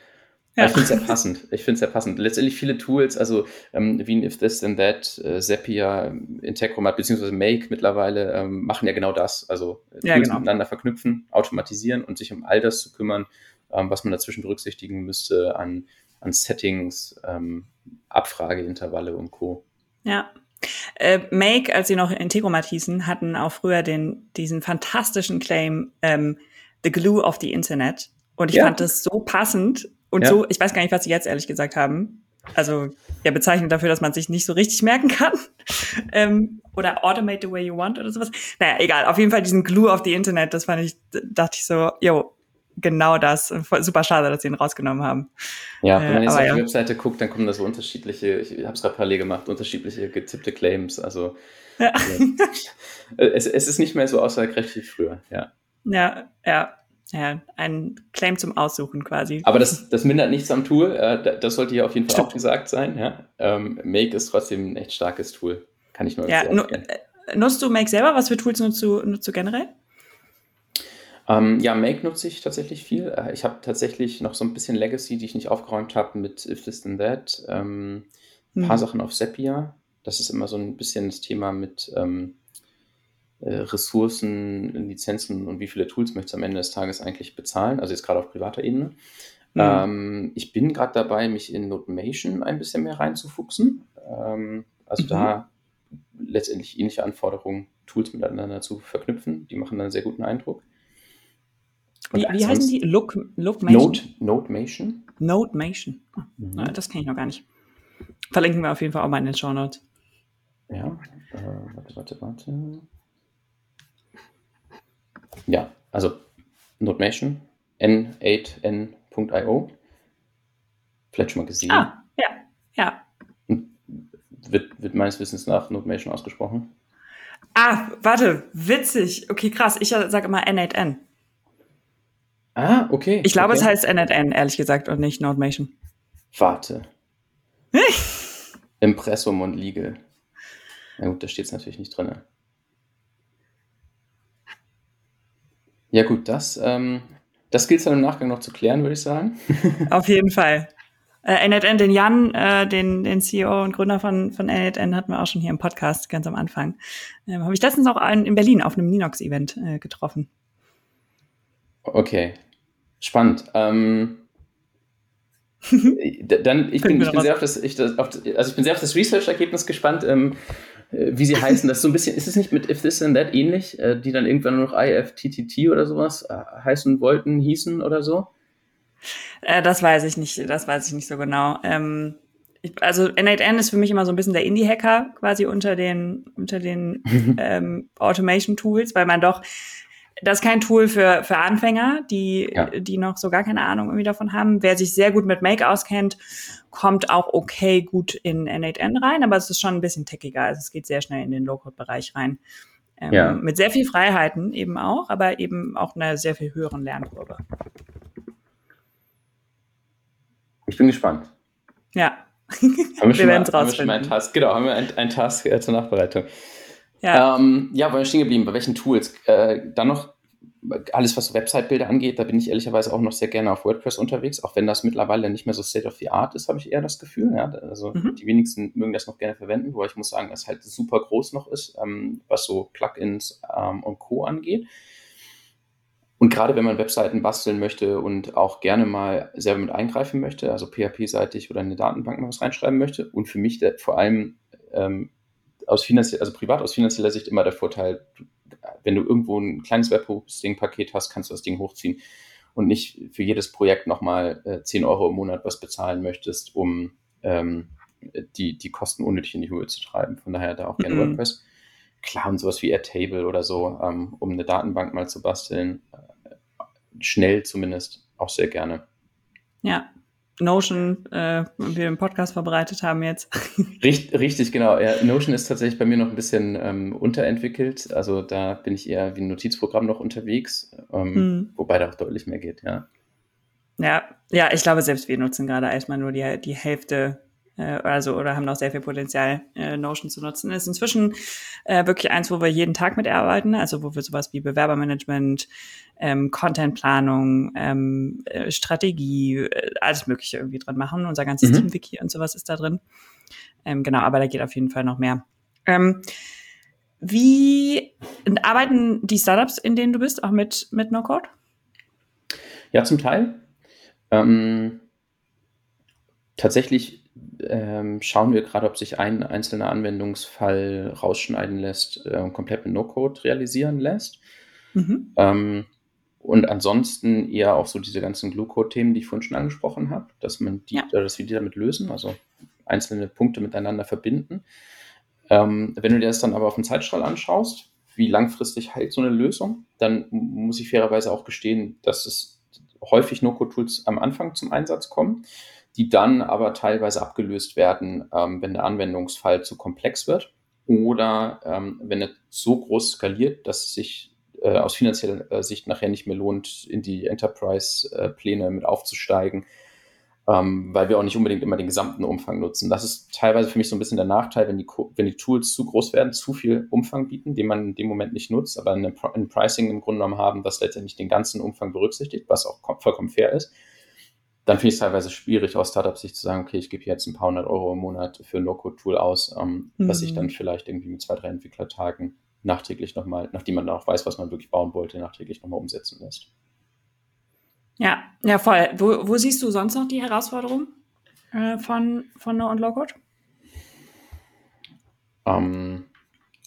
Ja. Ich finde es sehr passend. Ich finde es sehr passend. Letztendlich viele Tools, also ähm, wie If This Then That, äh, Zapier, Integromat beziehungsweise Make mittlerweile ähm, machen ja genau das. Also äh, Tools ja, genau. miteinander verknüpfen, automatisieren und sich um all das zu kümmern, ähm, was man dazwischen berücksichtigen müsste an, an Settings, ähm, Abfrageintervalle und Co. Ja, äh, Make, als sie noch Integromat hießen, hatten auch früher den, diesen fantastischen Claim, ähm, The Glue of the Internet. Und ich ja. fand das so passend und ja. so, ich weiß gar nicht, was sie jetzt ehrlich gesagt haben. Also ja, bezeichnet dafür, dass man sich nicht so richtig merken kann. ähm, oder automate the way you want oder sowas. Naja, egal. Auf jeden Fall diesen Glue of the Internet, das fand ich, dachte ich so, yo, genau das. Super schade, dass sie ihn rausgenommen haben. Ja, wenn man jetzt äh, auf die ja. Webseite guckt, dann kommen da so unterschiedliche, ich habe es gerade parallel gemacht, unterschiedliche getippte Claims. Also ja. äh, es, es ist nicht mehr so aussagekräftig wie früher, ja. Ja, ja. Ja, ein Claim zum Aussuchen quasi. Aber das, das mindert nichts am Tool. Äh, das sollte hier auf jeden Fall Stimmt. auch gesagt sein. Ja? Ähm, Make ist trotzdem ein echt starkes Tool. Kann ich nur ja, nu äh, Nutzt du Make selber? Was für Tools nutzt du, nutzt du generell? Ähm, ja, Make nutze ich tatsächlich viel. Äh, ich habe tatsächlich noch so ein bisschen Legacy, die ich nicht aufgeräumt habe mit If This Then That. Ähm, ein paar mhm. Sachen auf Zapier. Das ist immer so ein bisschen das Thema mit ähm, äh, Ressourcen, Lizenzen und wie viele Tools möchtest du am Ende des Tages eigentlich bezahlen. Also jetzt gerade auf privater Ebene. Mhm. Ähm, ich bin gerade dabei, mich in Notemation ein bisschen mehr reinzufuchsen. Ähm, also mhm. da letztendlich ähnliche Anforderungen, Tools miteinander zu verknüpfen. Die machen dann einen sehr guten Eindruck. Wie, wie heißen die? Look, Lookmation? Note, Notemation. Notemation. Oh, mhm. Das kenne ich noch gar nicht. Verlinken wir auf jeden Fall auch mal in den Show Notes. Ja, äh, warte, warte, warte. Ja, also Notemation, n8n.io. Vielleicht schon mal gesehen. Ah, ja, ja. Wird, wird meines Wissens nach Notemation ausgesprochen. Ah, warte, witzig. Okay, krass. Ich sage immer N8N. Ah, okay. Ich glaube, okay. es heißt NNN, ehrlich gesagt, und nicht Nordmation. Warte. Impressum und Legal. Na gut, da steht es natürlich nicht drin. Ja, gut, das, ähm, das gilt es dann im Nachgang noch zu klären, würde ich sagen. Auf jeden Fall. Äh, NNN, den Jan, äh, den, den CEO und Gründer von, von NNN, hatten wir auch schon hier im Podcast ganz am Anfang. Ähm, Habe ich letztens auch in Berlin auf einem Ninox-Event äh, getroffen. Okay, spannend. Ähm, Dann, ich bin, ich bin sehr auf das, ich, das, auf, also ich bin sehr auf das Research-Ergebnis gespannt, ähm, äh, wie sie heißen. Das ist so ein bisschen, ist es nicht mit If This and That ähnlich, äh, die dann irgendwann nur noch IFTTT oder sowas äh, heißen wollten, hießen oder so? Äh, das weiß ich nicht, das weiß ich nicht so genau. Ähm, ich, also N8N ist für mich immer so ein bisschen der Indie-Hacker quasi unter den, unter den ähm, Automation-Tools, weil man doch das ist kein Tool für, für Anfänger, die, ja. die noch so gar keine Ahnung irgendwie davon haben. Wer sich sehr gut mit Make auskennt, kommt auch okay gut in N8N rein, aber es ist schon ein bisschen techiger. Also es geht sehr schnell in den Low-Code-Bereich rein. Ähm, ja. Mit sehr viel Freiheiten eben auch, aber eben auch einer sehr viel höheren Lernkurve. Ich bin gespannt. Ja. Haben wir, wir werden es rausfinden. Haben wir Task, genau, haben wir einen, einen Task äh, zur Nachbereitung. Ja, ähm, ja wo wir stehen geblieben? Bei welchen Tools? Äh, dann noch alles, was Website-Bilder angeht, da bin ich ehrlicherweise auch noch sehr gerne auf WordPress unterwegs, auch wenn das mittlerweile nicht mehr so State of the Art ist, habe ich eher das Gefühl. Ja? Also mhm. die wenigsten mögen das noch gerne verwenden, wo ich muss sagen, dass es halt super groß noch ist, ähm, was so Plugins ähm, und Co. angeht. Und gerade wenn man Webseiten basteln möchte und auch gerne mal selber mit eingreifen möchte, also PHP-seitig oder in eine Datenbank mal was reinschreiben möchte und für mich vor allem ähm, aus also privat aus finanzieller Sicht immer der Vorteil, wenn du irgendwo ein kleines Webhosting-Paket hast, kannst du das Ding hochziehen und nicht für jedes Projekt nochmal äh, 10 Euro im Monat was bezahlen möchtest, um ähm, die, die Kosten unnötig in die Höhe zu treiben. Von daher da auch gerne mhm. WordPress. Klar, und sowas wie Airtable oder so, ähm, um eine Datenbank mal zu basteln, äh, schnell zumindest auch sehr gerne. Ja, Notion, äh, wir im Podcast verbreitet haben jetzt. Richtig, richtig genau. Ja, Notion ist tatsächlich bei mir noch ein bisschen ähm, unterentwickelt. Also da bin ich eher wie ein Notizprogramm noch unterwegs, ähm, hm. wobei da auch deutlich mehr geht, ja. Ja, ja, ich glaube, selbst wir nutzen gerade erstmal nur die, die Hälfte äh, also oder haben noch sehr viel Potenzial, äh, Notion zu nutzen. ist inzwischen äh, wirklich eins, wo wir jeden Tag mitarbeiten, also wo wir sowas wie Bewerbermanagement, ähm, Contentplanung, ähm, äh, Strategie, äh, alles Mögliche irgendwie drin machen. Unser ganzes mhm. Team-Wiki und sowas ist da drin. Ähm, genau, aber da geht auf jeden Fall noch mehr. Ähm, wie arbeiten die Startups, in denen du bist, auch mit, mit No-Code? Ja, zum Teil. Ähm, tatsächlich ähm, schauen wir gerade, ob sich ein einzelner Anwendungsfall rausschneiden lässt, äh, komplett mit No-Code realisieren lässt. Mhm. Ähm, und ansonsten eher auch so diese ganzen Glue-Code-Themen, die ich vorhin schon angesprochen habe, dass man die, ja. dass wir die damit lösen, also einzelne Punkte miteinander verbinden. Ähm, wenn du dir das dann aber auf dem Zeitstrahl anschaust, wie langfristig hält so eine Lösung, dann muss ich fairerweise auch gestehen, dass es häufig No-Code-Tools am Anfang zum Einsatz kommen die dann aber teilweise abgelöst werden, ähm, wenn der Anwendungsfall zu komplex wird oder ähm, wenn er so groß skaliert, dass es sich äh, aus finanzieller äh, Sicht nachher nicht mehr lohnt, in die Enterprise-Pläne mit aufzusteigen, ähm, weil wir auch nicht unbedingt immer den gesamten Umfang nutzen. Das ist teilweise für mich so ein bisschen der Nachteil, wenn die, wenn die Tools zu groß werden, zu viel Umfang bieten, den man in dem Moment nicht nutzt, aber ein Pricing im Grunde genommen haben, das letztendlich den ganzen Umfang berücksichtigt, was auch vollkommen fair ist dann finde ich es teilweise schwierig, aus Startup-Sicht zu sagen, okay, ich gebe jetzt ein paar hundert Euro im Monat für ein No-Code-Tool aus, ähm, mhm. was ich dann vielleicht irgendwie mit zwei, drei Entwicklertagen nachträglich nochmal, nachdem man dann auch weiß, was man wirklich bauen wollte, nachträglich nochmal umsetzen lässt. Ja, ja, voll. Wo, wo siehst du sonst noch die Herausforderung äh, von, von No- und Low-Code? Ähm,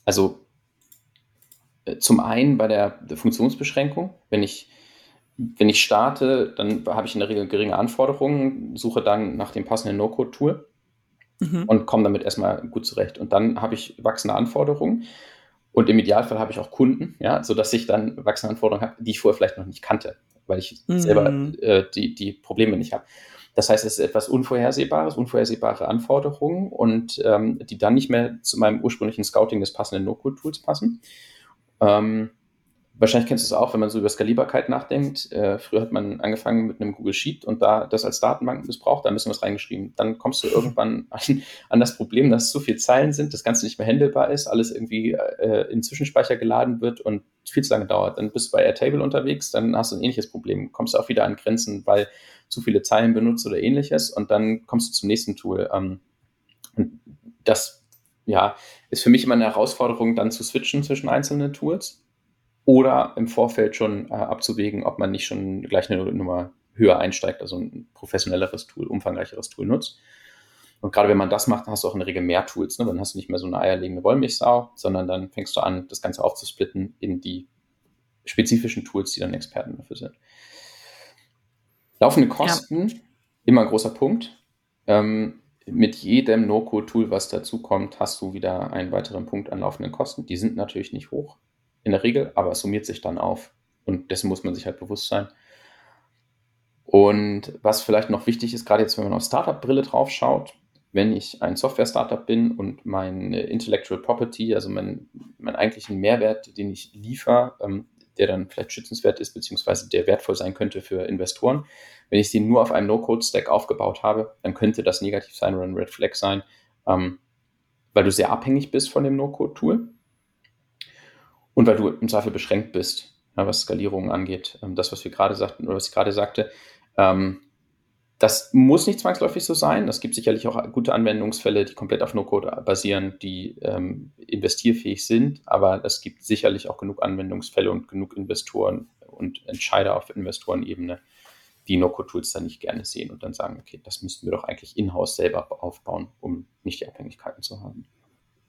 also äh, zum einen bei der, der Funktionsbeschränkung, wenn ich wenn ich starte, dann habe ich in der Regel geringe Anforderungen, suche dann nach dem passenden No-Code-Tool mhm. und komme damit erstmal gut zurecht. Und dann habe ich wachsende Anforderungen und im Idealfall habe ich auch Kunden, ja, sodass ich dann wachsende Anforderungen habe, die ich vorher vielleicht noch nicht kannte, weil ich mhm. selber äh, die, die Probleme nicht habe. Das heißt, es ist etwas Unvorhersehbares, unvorhersehbare Anforderungen und ähm, die dann nicht mehr zu meinem ursprünglichen Scouting des passenden No-Code-Tools passen. Ähm, Wahrscheinlich kennst du es auch, wenn man so über Skalierbarkeit nachdenkt. Äh, früher hat man angefangen mit einem Google Sheet und da das als Datenbank missbraucht, da müssen wir es reingeschrieben. Dann kommst du irgendwann an, an, das Problem, dass zu viele Zeilen sind, das Ganze nicht mehr handelbar ist, alles irgendwie äh, in Zwischenspeicher geladen wird und viel zu lange dauert. Dann bist du bei Airtable unterwegs, dann hast du ein ähnliches Problem. Kommst du auch wieder an Grenzen, weil zu viele Zeilen benutzt oder ähnliches und dann kommst du zum nächsten Tool. Ähm, und das ja, ist für mich immer eine Herausforderung, dann zu switchen zwischen einzelnen Tools oder im Vorfeld schon äh, abzuwägen, ob man nicht schon gleich eine Nummer höher einsteigt, also ein professionelleres Tool, umfangreicheres Tool nutzt. Und gerade wenn man das macht, dann hast du auch in der Regel mehr Tools. Ne? Dann hast du nicht mehr so eine eierlegende Wollmilchsau, sondern dann fängst du an, das Ganze aufzusplitten in die spezifischen Tools, die dann Experten dafür sind. Laufende Kosten, ja. immer ein großer Punkt. Ähm, mit jedem No-Code-Tool, was dazu kommt, hast du wieder einen weiteren Punkt an laufenden Kosten. Die sind natürlich nicht hoch in der Regel, aber es summiert sich dann auf. Und dessen muss man sich halt bewusst sein. Und was vielleicht noch wichtig ist, gerade jetzt, wenn man auf Startup-Brille drauf schaut, wenn ich ein Software-Startup bin und meine Intellectual Property, also mein, meinen eigentlichen Mehrwert, den ich liefere, ähm, der dann vielleicht schützenswert ist, beziehungsweise der wertvoll sein könnte für Investoren, wenn ich sie nur auf einem No-Code-Stack aufgebaut habe, dann könnte das negativ sein oder ein Red Flag sein, ähm, weil du sehr abhängig bist von dem No-Code-Tool und weil du im Zweifel beschränkt bist, ja, was Skalierungen angeht. Ähm, das, was wir gerade sagten oder was ich gerade sagte, ähm, das muss nicht zwangsläufig so sein. Es gibt sicherlich auch gute Anwendungsfälle, die komplett auf No-Code basieren, die ähm, investierfähig sind, aber es gibt sicherlich auch genug Anwendungsfälle und genug Investoren und Entscheider auf Investorenebene, die No-Code-Tools dann nicht gerne sehen und dann sagen, okay, das müssten wir doch eigentlich in-house selber aufbauen, um nicht die Abhängigkeiten zu haben.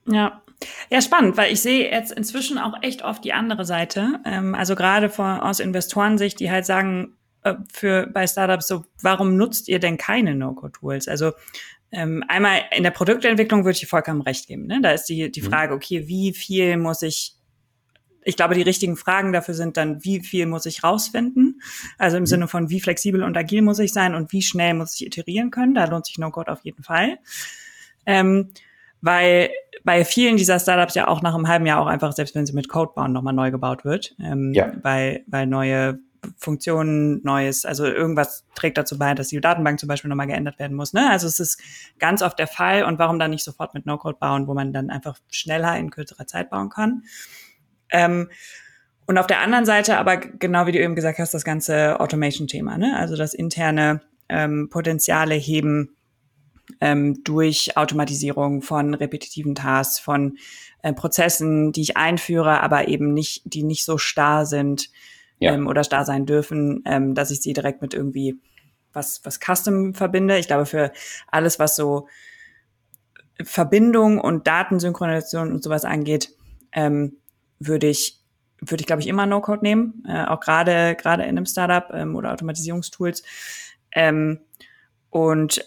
Ja, ja, spannend, weil ich sehe jetzt inzwischen auch echt oft die andere Seite. Ähm, also gerade von, aus Investorensicht, die halt sagen, äh, für bei Startups so, warum nutzt ihr denn keine No-Code-Tools? Also ähm, einmal in der Produktentwicklung würde ich vollkommen recht geben. Ne? Da ist die, die mhm. Frage, okay, wie viel muss ich ich glaube, die richtigen Fragen dafür sind dann, wie viel muss ich rausfinden? Also im mhm. Sinne von, wie flexibel und agil muss ich sein und wie schnell muss ich iterieren können? Da lohnt sich No-Code auf jeden Fall. Ähm, weil bei vielen dieser Startups ja auch nach einem halben Jahr auch einfach, selbst wenn sie mit Code bauen, nochmal neu gebaut wird. Ähm, ja. weil, weil neue Funktionen, Neues, also irgendwas trägt dazu bei, dass die Datenbank zum Beispiel nochmal geändert werden muss. Ne? Also es ist ganz oft der Fall und warum dann nicht sofort mit No-Code bauen, wo man dann einfach schneller in kürzerer Zeit bauen kann. Ähm, und auf der anderen Seite aber genau wie du eben gesagt hast, das ganze Automation-Thema, ne? also das interne ähm, Potenziale heben ähm, durch Automatisierung von repetitiven Tasks, von äh, Prozessen, die ich einführe, aber eben nicht, die nicht so starr sind, ja. ähm, oder starr sein dürfen, ähm, dass ich sie direkt mit irgendwie was, was Custom verbinde. Ich glaube, für alles, was so Verbindung und Datensynchronisation und sowas angeht, ähm, würde ich würde ich glaube ich immer No-Code nehmen, äh, auch gerade gerade in einem Startup ähm, oder Automatisierungstools. Ähm, und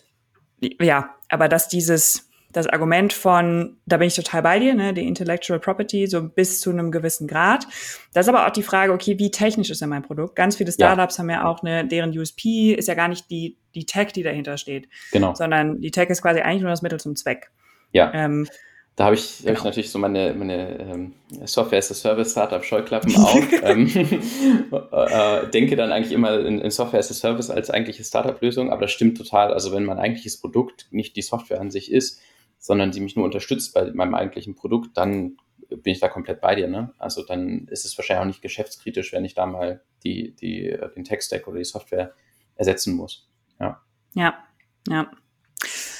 ja, aber dass dieses das Argument von, da bin ich total bei dir, ne, die Intellectual Property, so bis zu einem gewissen Grad. Das ist aber auch die Frage, okay, wie technisch ist denn mein Produkt? Ganz viele Startups ja. haben ja auch eine, deren USP ist ja gar nicht die, die Tech, die dahinter steht. Genau. Sondern die Tech ist quasi eigentlich nur das Mittel zum Zweck. Ja. Ähm, da habe ich, genau. hab ich natürlich so meine, meine ähm, Software as a Service Startup Scheuklappen auf. ähm, äh, denke dann eigentlich immer in, in, Software as a Service als eigentliche Startup-Lösung, aber das stimmt total. Also wenn mein eigentliches Produkt nicht die Software an sich ist, sondern sie mich nur unterstützt bei meinem eigentlichen Produkt, dann bin ich da komplett bei dir. Ne? Also dann ist es wahrscheinlich auch nicht geschäftskritisch, wenn ich da mal die, die, den Tech-Stack oder die Software ersetzen muss. Ja, ja. ja.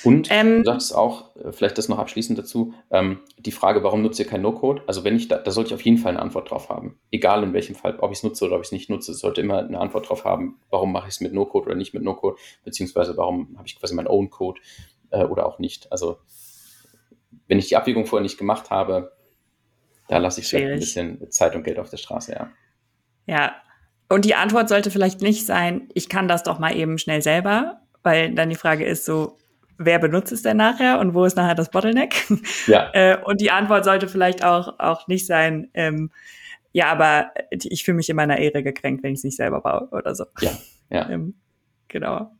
Und ähm, du sagst auch, äh, vielleicht das noch abschließend dazu, ähm, die Frage, warum nutzt ihr kein No-Code? Also wenn ich da, da sollte ich auf jeden Fall eine Antwort drauf haben. Egal in welchem Fall, ob ich es nutze oder ob ich es nicht nutze, sollte immer eine Antwort drauf haben, warum mache ich es mit No-Code oder nicht mit No-Code, beziehungsweise warum habe ich quasi meinen Own-Code äh, oder auch nicht. Also wenn ich die Abwägung vorher nicht gemacht habe, da lasse ich vielleicht ein bisschen Zeit und Geld auf der Straße, ja. Ja. Und die Antwort sollte vielleicht nicht sein, ich kann das doch mal eben schnell selber, weil dann die Frage ist so, wer benutzt es denn nachher und wo ist nachher das Bottleneck? Ja. äh, und die Antwort sollte vielleicht auch, auch nicht sein, ähm, ja, aber ich fühle mich in meiner Ehre gekränkt, wenn ich es nicht selber baue oder so. Ja, ja. Ähm, genau.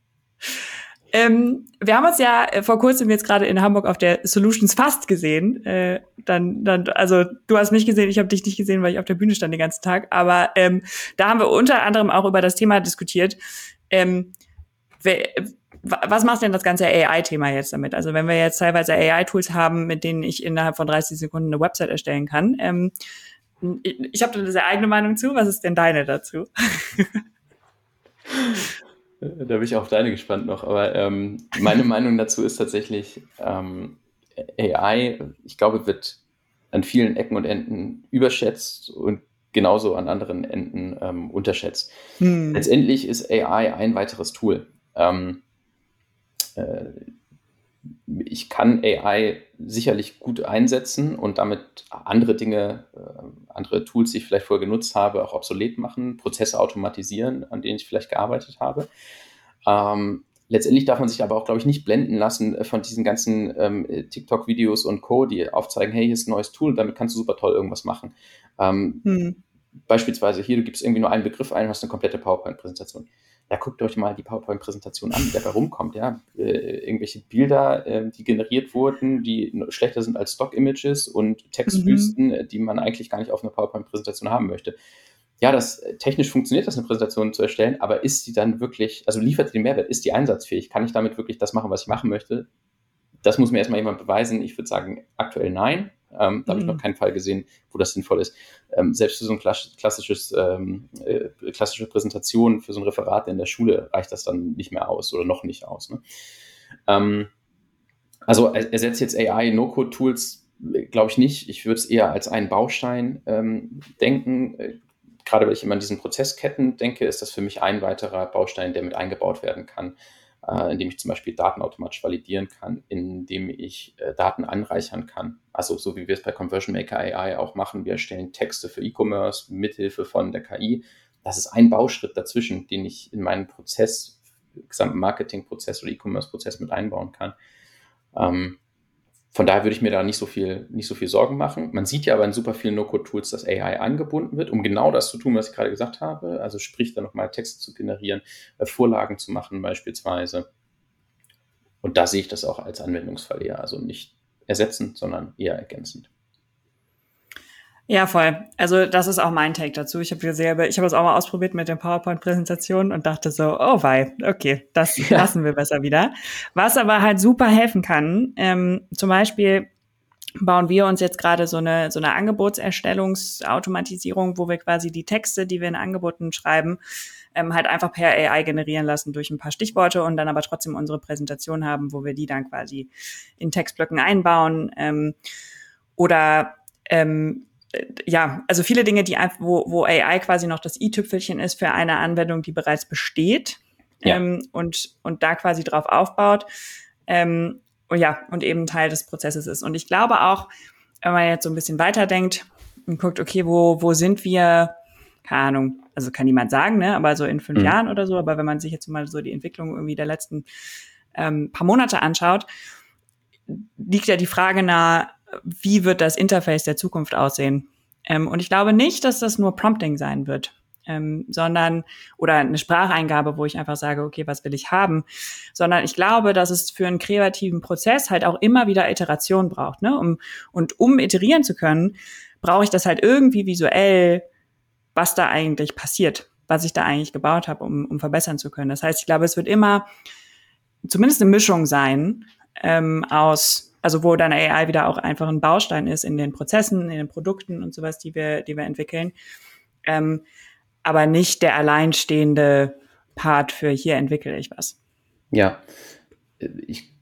Ähm, wir haben uns ja äh, vor kurzem jetzt gerade in Hamburg auf der Solutions Fast gesehen. Äh, dann, dann, also du hast mich gesehen, ich habe dich nicht gesehen, weil ich auf der Bühne stand den ganzen Tag. Aber ähm, da haben wir unter anderem auch über das Thema diskutiert. Ähm, was macht denn das ganze AI-Thema jetzt damit? Also wenn wir jetzt teilweise AI-Tools haben, mit denen ich innerhalb von 30 Sekunden eine Website erstellen kann, ähm, ich habe da eine sehr eigene Meinung zu. Was ist denn deine dazu? Da bin ich auf deine gespannt noch. Aber ähm, meine Meinung dazu ist tatsächlich, ähm, AI, ich glaube, wird an vielen Ecken und Enden überschätzt und genauso an anderen Enden ähm, unterschätzt. Hm. Letztendlich ist AI ein weiteres Tool. Ähm, äh, ich kann AI sicherlich gut einsetzen und damit andere Dinge, äh, andere Tools, die ich vielleicht vorher genutzt habe, auch obsolet machen, Prozesse automatisieren, an denen ich vielleicht gearbeitet habe. Ähm, letztendlich darf man sich aber auch, glaube ich, nicht blenden lassen äh, von diesen ganzen ähm, TikTok-Videos und Co., die aufzeigen, hey, hier ist ein neues Tool, damit kannst du super toll irgendwas machen. Ähm, hm. Beispielsweise hier, du gibst irgendwie nur einen Begriff ein, hast eine komplette PowerPoint-Präsentation ja, guckt euch mal die PowerPoint-Präsentation an, die dabei rumkommt, ja. Äh, irgendwelche Bilder, äh, die generiert wurden, die schlechter sind als Stock-Images und Textwüsten, mhm. die man eigentlich gar nicht auf einer PowerPoint-Präsentation haben möchte. Ja, das äh, technisch funktioniert das, eine Präsentation zu erstellen, aber ist die dann wirklich, also liefert die den Mehrwert, ist die einsatzfähig? Kann ich damit wirklich das machen, was ich machen möchte? Das muss mir erstmal jemand beweisen. Ich würde sagen, aktuell nein. Ähm, da habe ich noch mhm. keinen Fall gesehen, wo das sinnvoll ist. Ähm, selbst für so ein klassisches, ähm, äh, klassische Präsentation, für so ein Referat in der Schule reicht das dann nicht mehr aus oder noch nicht aus. Ne? Ähm, also ersetzt jetzt AI No-Code-Tools, glaube ich nicht. Ich würde es eher als einen Baustein ähm, denken. Äh, gerade wenn ich immer an diesen Prozessketten denke, ist das für mich ein weiterer Baustein, der mit eingebaut werden kann äh, indem ich zum Beispiel Daten automatisch validieren kann, indem ich äh, Daten anreichern kann. Also so wie wir es bei Conversion Maker AI auch machen. Wir erstellen Texte für E-Commerce mithilfe von der KI. Das ist ein Bauschritt dazwischen, den ich in meinen Prozess, gesamten Marketingprozess oder E-Commerce-Prozess mit einbauen kann. Ähm, von daher würde ich mir da nicht so viel, nicht so viel Sorgen machen. Man sieht ja aber in super vielen No-Code-Tools, dass AI angebunden wird, um genau das zu tun, was ich gerade gesagt habe. Also sprich, da nochmal Texte zu generieren, äh, Vorlagen zu machen beispielsweise. Und da sehe ich das auch als Anwendungsfall eher. Also nicht ersetzend, sondern eher ergänzend. Ja, voll. Also das ist auch mein Take dazu. Ich habe selber, ich habe es auch mal ausprobiert mit den PowerPoint-Präsentationen und dachte so, oh wei, okay, das ja. lassen wir besser wieder. Was aber halt super helfen kann, ähm, zum Beispiel bauen wir uns jetzt gerade so eine, so eine Angebotserstellungsautomatisierung, wo wir quasi die Texte, die wir in Angeboten schreiben, ähm, halt einfach per AI generieren lassen durch ein paar Stichworte und dann aber trotzdem unsere Präsentation haben, wo wir die dann quasi in Textblöcken einbauen. Ähm, oder ähm, ja, also viele Dinge, die wo, wo AI quasi noch das i-Tüpfelchen ist für eine Anwendung, die bereits besteht ja. ähm, und, und da quasi drauf aufbaut. Ähm, und ja, und eben Teil des Prozesses ist. Und ich glaube auch, wenn man jetzt so ein bisschen weiterdenkt und guckt, okay, wo, wo sind wir, keine Ahnung, also kann niemand sagen, ne, aber so in fünf mhm. Jahren oder so, aber wenn man sich jetzt mal so die Entwicklung irgendwie der letzten ähm, paar Monate anschaut, liegt ja die Frage nahe, wie wird das Interface der Zukunft aussehen? Ähm, und ich glaube nicht, dass das nur Prompting sein wird, ähm, sondern oder eine Spracheingabe, wo ich einfach sage, okay, was will ich haben, sondern ich glaube, dass es für einen kreativen Prozess halt auch immer wieder Iteration braucht, ne? Um, und um iterieren zu können, brauche ich das halt irgendwie visuell, was da eigentlich passiert, was ich da eigentlich gebaut habe, um, um verbessern zu können. Das heißt, ich glaube, es wird immer zumindest eine Mischung sein ähm, aus also wo dann AI wieder auch einfach ein Baustein ist in den Prozessen, in den Produkten und sowas, die wir, die wir entwickeln. Ähm, aber nicht der alleinstehende Part für hier entwickle ich was. Ja, ich,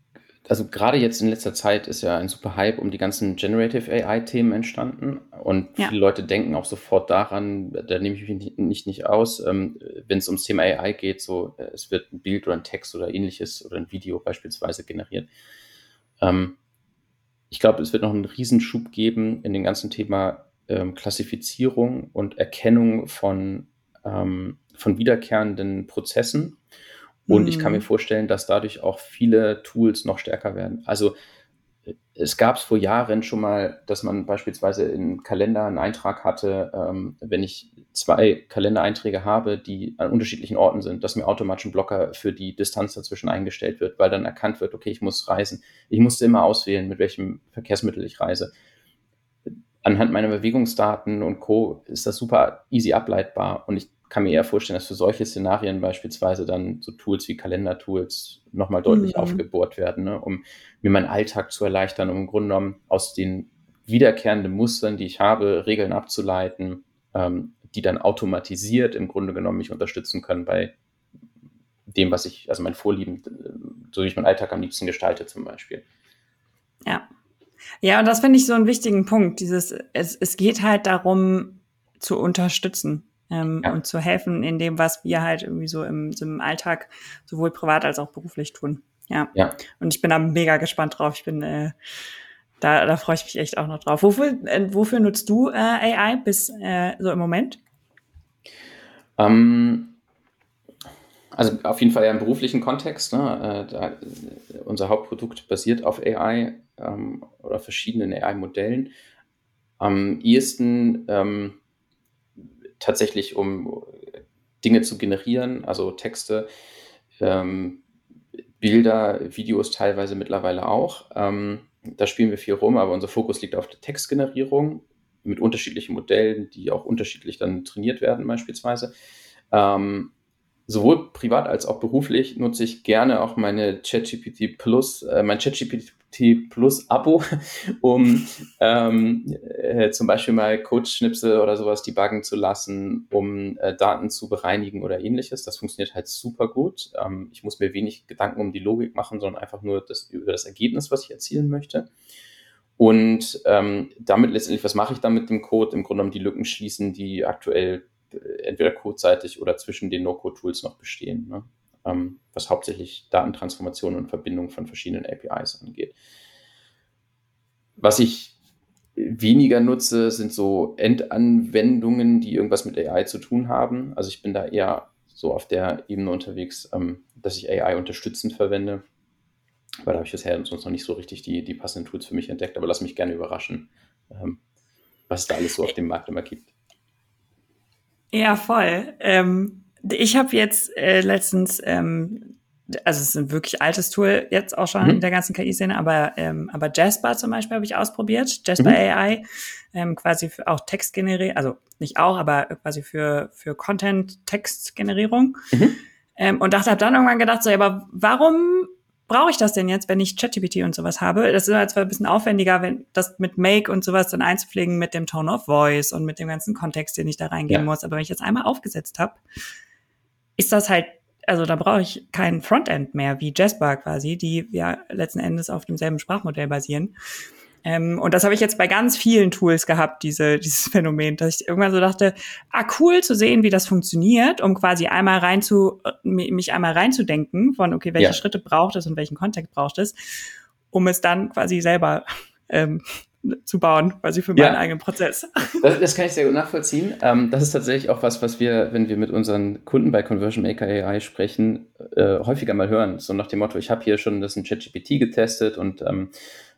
also gerade jetzt in letzter Zeit ist ja ein super Hype um die ganzen Generative AI-Themen entstanden und ja. viele Leute denken auch sofort daran, da nehme ich mich nicht, nicht, nicht aus, ähm, wenn es ums Thema AI geht, so äh, es wird ein Bild oder ein Text oder ähnliches oder ein Video beispielsweise generiert. Ähm, ich glaube, es wird noch einen Riesenschub geben in dem ganzen Thema ähm, Klassifizierung und Erkennung von, ähm, von wiederkehrenden Prozessen. Und mhm. ich kann mir mhm. vorstellen, dass dadurch auch viele Tools noch stärker werden. Also es gab es vor Jahren schon mal, dass man beispielsweise im Kalender einen Eintrag hatte, ähm, wenn ich zwei Kalendereinträge habe, die an unterschiedlichen Orten sind, dass mir automatisch ein Blocker für die Distanz dazwischen eingestellt wird, weil dann erkannt wird, okay, ich muss reisen. Ich musste immer auswählen, mit welchem Verkehrsmittel ich reise. Anhand meiner Bewegungsdaten und Co. ist das super easy ableitbar und ich kann mir eher vorstellen, dass für solche Szenarien beispielsweise dann so Tools wie Kalendertools nochmal deutlich mhm. aufgebohrt werden, ne, um mir meinen Alltag zu erleichtern, um im Grunde genommen aus den wiederkehrenden Mustern, die ich habe, Regeln abzuleiten, ähm, die dann automatisiert im Grunde genommen mich unterstützen können bei dem, was ich, also mein Vorlieben, so wie ich meinen Alltag am liebsten gestalte zum Beispiel. Ja. Ja, und das finde ich so einen wichtigen Punkt. Dieses, es, es geht halt darum, zu unterstützen ähm, ja. und zu helfen in dem, was wir halt irgendwie so im, so im Alltag sowohl privat als auch beruflich tun. Ja. ja. Und ich bin da mega gespannt drauf. Ich bin äh, da, da freue ich mich echt auch noch drauf. Wofür, äh, wofür nutzt du äh, AI bis äh, so im Moment? Ähm, also auf jeden Fall ja im beruflichen Kontext. Ne? Äh, da, unser Hauptprodukt basiert auf AI ähm, oder verschiedenen AI-Modellen. Am ehesten ähm, tatsächlich, um Dinge zu generieren, also Texte, ähm, Bilder, Videos teilweise mittlerweile auch. Ähm, da spielen wir viel rum, aber unser Fokus liegt auf der Textgenerierung mit unterschiedlichen Modellen, die auch unterschiedlich dann trainiert werden beispielsweise. Ähm, sowohl privat als auch beruflich nutze ich gerne auch meine ChatGPT Plus, äh, mein ChatGPT Plus Abo, um ähm, äh, zum Beispiel mal Code-Schnipsel oder sowas debuggen zu lassen, um äh, Daten zu bereinigen oder ähnliches. Das funktioniert halt super gut. Ähm, ich muss mir wenig Gedanken um die Logik machen, sondern einfach nur das, über das Ergebnis, was ich erzielen möchte. Und ähm, damit letztendlich, was mache ich dann mit dem Code? Im Grunde genommen die Lücken schließen, die aktuell entweder codeseitig oder zwischen den No-Code-Tools noch bestehen. Ne? ähm, was hauptsächlich Datentransformation und Verbindung von verschiedenen APIs angeht. Was ich weniger nutze, sind so Endanwendungen, die irgendwas mit AI zu tun haben. Also ich bin da eher so auf der Ebene unterwegs, ähm, dass ich AI unterstützend verwende. Weil da habe ich bisher sonst noch nicht so richtig die, die passenden Tools für mich entdeckt, aber lass mich gerne überraschen, ähm, was es da alles so auf dem Markt immer gibt. Ja, voll. Ähm, ich habe jetzt äh, letztens, ähm, also es ist ein wirklich altes Tool jetzt auch schon mhm. in der ganzen KI-Szene, aber, ähm, aber Jasper zum Beispiel habe ich ausprobiert, Jasper mhm. AI, ähm, quasi für auch Textgenerierung, also nicht auch, aber quasi für, für Content-Textgenerierung. Mhm. Ähm, und dachte, habe dann irgendwann gedacht, so, aber warum brauche ich das denn jetzt, wenn ich ChatGPT und sowas habe? Das ist halt zwar ein bisschen aufwendiger, wenn das mit Make und sowas dann einzupflegen mit dem Tone of Voice und mit dem ganzen Kontext, den ich da reingeben ja. muss. Aber wenn ich jetzt einmal aufgesetzt habe, ist das halt, also da brauche ich kein Frontend mehr wie Jasper quasi, die ja letzten Endes auf demselben Sprachmodell basieren. Ähm, und das habe ich jetzt bei ganz vielen Tools gehabt, diese, dieses Phänomen, dass ich irgendwann so dachte, ah, cool zu sehen, wie das funktioniert, um quasi einmal rein zu, mich einmal reinzudenken von, okay, welche ja. Schritte braucht es und welchen Kontext braucht es, um es dann quasi selber ähm, zu bauen, quasi für meinen ja, eigenen Prozess. Das, das, kann ich sehr gut nachvollziehen. Ähm, das ist tatsächlich auch was, was wir, wenn wir mit unseren Kunden bei Conversion Maker AI sprechen, äh, häufiger mal hören. So nach dem Motto, ich habe hier schon das in ChatGPT getestet und ähm,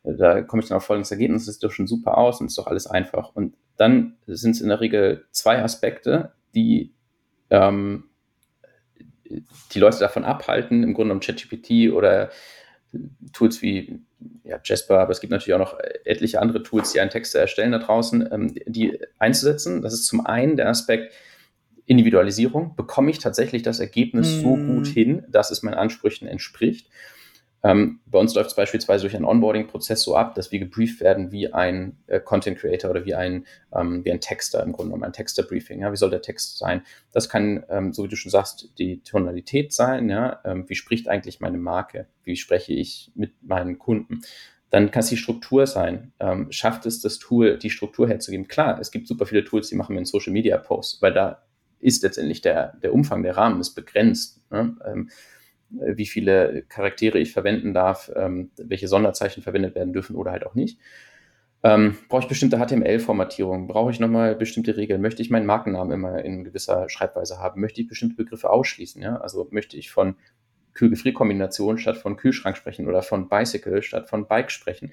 da komme ich dann auf folgendes Ergebnis, das sieht doch schon super aus und ist doch alles einfach. Und dann sind es in der Regel zwei Aspekte, die ähm, die Leute davon abhalten, im Grunde um ChatGPT oder Tools wie ja, Jasper, aber es gibt natürlich auch noch etliche andere Tools, die einen Text erstellen da draußen, ähm, die einzusetzen. Das ist zum einen der Aspekt Individualisierung. Bekomme ich tatsächlich das Ergebnis mm. so gut hin, dass es meinen Ansprüchen entspricht? Ähm, bei uns läuft es beispielsweise durch einen Onboarding-Prozess so ab, dass wir gebrieft werden wie ein äh, Content Creator oder wie ein, ähm, wie ein Texter im Grunde genommen, ein Texter-Briefing. Ja? Wie soll der Text sein? Das kann, ähm, so wie du schon sagst, die Tonalität sein. Ja? Ähm, wie spricht eigentlich meine Marke? Wie spreche ich mit meinen Kunden? Dann kann es die Struktur sein. Ähm, schafft es das Tool, die Struktur herzugeben? Klar, es gibt super viele Tools, die machen wir in Social Media Posts, weil da ist letztendlich der, der Umfang, der Rahmen ist begrenzt. Ne? Äh, wie viele Charaktere ich verwenden darf, ähm, welche Sonderzeichen verwendet werden dürfen oder halt auch nicht. Ähm, brauche ich bestimmte HTML-Formatierung? Brauche ich nochmal bestimmte Regeln? Möchte ich meinen Markennamen immer in gewisser Schreibweise haben? Möchte ich bestimmte Begriffe ausschließen? Ja? Also möchte ich von Kühl-Gefrier-Kombination statt von Kühlschrank sprechen oder von Bicycle statt von Bike sprechen?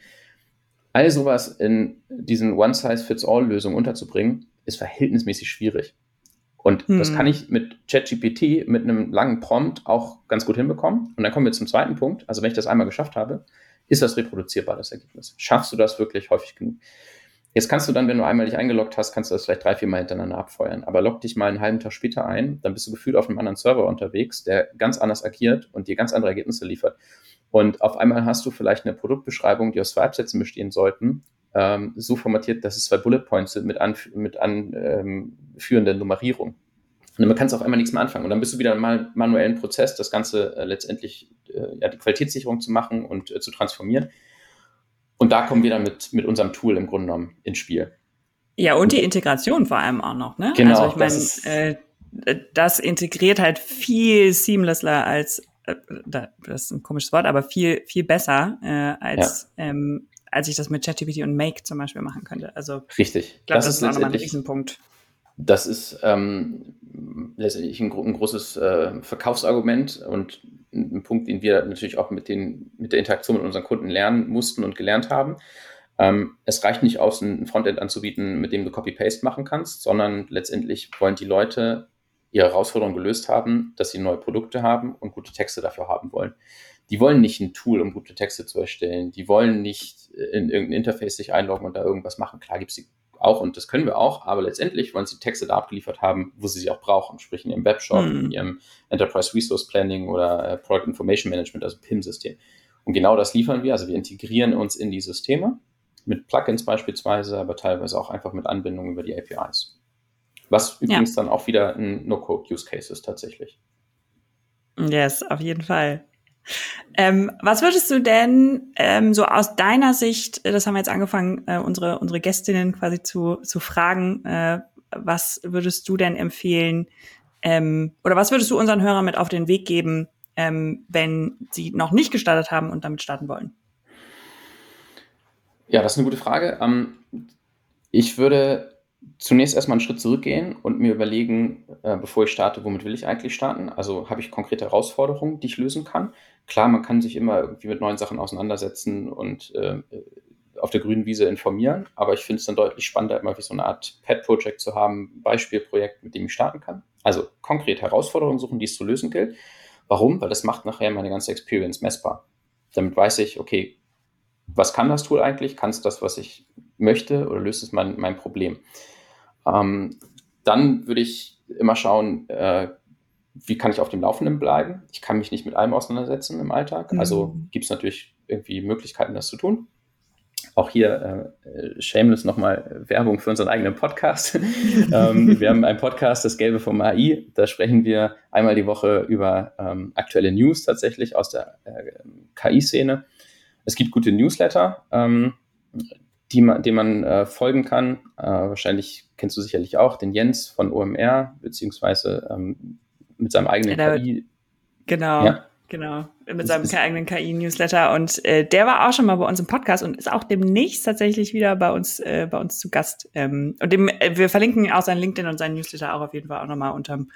All sowas in diesen One-Size-Fits-All-Lösungen unterzubringen, ist verhältnismäßig schwierig. Und hm. das kann ich mit ChatGPT mit einem langen Prompt auch ganz gut hinbekommen. Und dann kommen wir zum zweiten Punkt. Also wenn ich das einmal geschafft habe, ist das reproduzierbar, das Ergebnis? Schaffst du das wirklich häufig genug? Jetzt kannst du dann, wenn du einmal dich eingeloggt hast, kannst du das vielleicht drei, vier Mal hintereinander abfeuern. Aber log dich mal einen halben Tag später ein, dann bist du gefühlt auf einem anderen Server unterwegs, der ganz anders agiert und dir ganz andere Ergebnisse liefert. Und auf einmal hast du vielleicht eine Produktbeschreibung, die aus zwei Absätzen bestehen sollten, ähm, so formatiert, dass es zwei Bullet Points sind mit, anf mit anführender ähm, Nummerierung. Und dann kannst du auf einmal nichts mehr anfangen. Und dann bist du wieder im manuellen Prozess, das Ganze äh, letztendlich, äh, ja, die Qualitätssicherung zu machen und äh, zu transformieren. Und da kommen wir dann mit, mit unserem Tool im Grunde genommen ins Spiel. Ja, und die Integration vor allem auch noch, ne? Genau. Also ich meine, äh, das integriert halt viel seamlessler als, äh, das ist ein komisches Wort, aber viel, viel besser äh, als, ja. ähm, als ich das mit ChatGPT und Make zum Beispiel machen könnte. Also richtig. Ich glaube, das, das, ist auch nochmal ein Riesenpunkt. Das ist ähm, letztendlich ein, ein großes äh, Verkaufsargument und ein Punkt, den wir natürlich auch mit, den, mit der Interaktion mit unseren Kunden lernen mussten und gelernt haben. Ähm, es reicht nicht aus, ein Frontend anzubieten, mit dem du Copy-Paste machen kannst, sondern letztendlich wollen die Leute ihre Herausforderung gelöst haben, dass sie neue Produkte haben und gute Texte dafür haben wollen. Die wollen nicht ein Tool, um gute Texte zu erstellen. Die wollen nicht in irgendein Interface sich einloggen und da irgendwas machen. Klar gibt es die auch und das können wir auch, aber letztendlich wollen sie Texte da abgeliefert haben, wo sie sie auch brauchen, sprich in ihrem Webshop, hm. in ihrem Enterprise Resource Planning oder äh, Product Information Management, also PIM-System. Und genau das liefern wir. Also wir integrieren uns in die Systeme mit Plugins beispielsweise, aber teilweise auch einfach mit Anbindungen über die APIs. Was übrigens ja. dann auch wieder ein No-Code-Use-Case ist tatsächlich. Yes, auf jeden Fall. Ähm, was würdest du denn ähm, so aus deiner Sicht, äh, das haben wir jetzt angefangen, äh, unsere, unsere Gästinnen quasi zu, zu fragen, äh, was würdest du denn empfehlen ähm, oder was würdest du unseren Hörern mit auf den Weg geben, ähm, wenn sie noch nicht gestartet haben und damit starten wollen? Ja, das ist eine gute Frage. Ähm, ich würde zunächst erstmal einen Schritt zurückgehen und mir überlegen, äh, bevor ich starte, womit will ich eigentlich starten? Also habe ich konkrete Herausforderungen, die ich lösen kann? Klar, man kann sich immer irgendwie mit neuen Sachen auseinandersetzen und äh, auf der grünen Wiese informieren, aber ich finde es dann deutlich spannender, immer wie so eine Art Pet-Project zu haben, Beispielprojekt, mit dem ich starten kann. Also konkret Herausforderungen suchen, die es zu lösen gilt. Warum? Weil das macht nachher meine ganze Experience messbar. Damit weiß ich, okay, was kann das Tool eigentlich? Kann es das, was ich möchte oder löst es mein, mein Problem? Ähm, dann würde ich immer schauen, äh, wie kann ich auf dem Laufenden bleiben? Ich kann mich nicht mit allem auseinandersetzen im Alltag. Mhm. Also gibt es natürlich irgendwie Möglichkeiten, das zu tun. Auch hier äh, shameless nochmal Werbung für unseren eigenen Podcast. ähm, wir haben einen Podcast, das Gelbe vom AI. Da sprechen wir einmal die Woche über ähm, aktuelle News tatsächlich aus der äh, KI-Szene. Es gibt gute Newsletter, ähm, die man, denen man äh, folgen kann. Äh, wahrscheinlich kennst du sicherlich auch den Jens von OMR, beziehungsweise ähm, mit seinem eigenen ja, KI. Genau. Ja. Genau, mit seinem eigenen KI-Newsletter. Und äh, der war auch schon mal bei uns im Podcast und ist auch demnächst tatsächlich wieder bei uns, äh, bei uns zu Gast. Ähm, und dem, äh, wir verlinken auch sein LinkedIn und seinen Newsletter auch auf jeden Fall auch nochmal unterm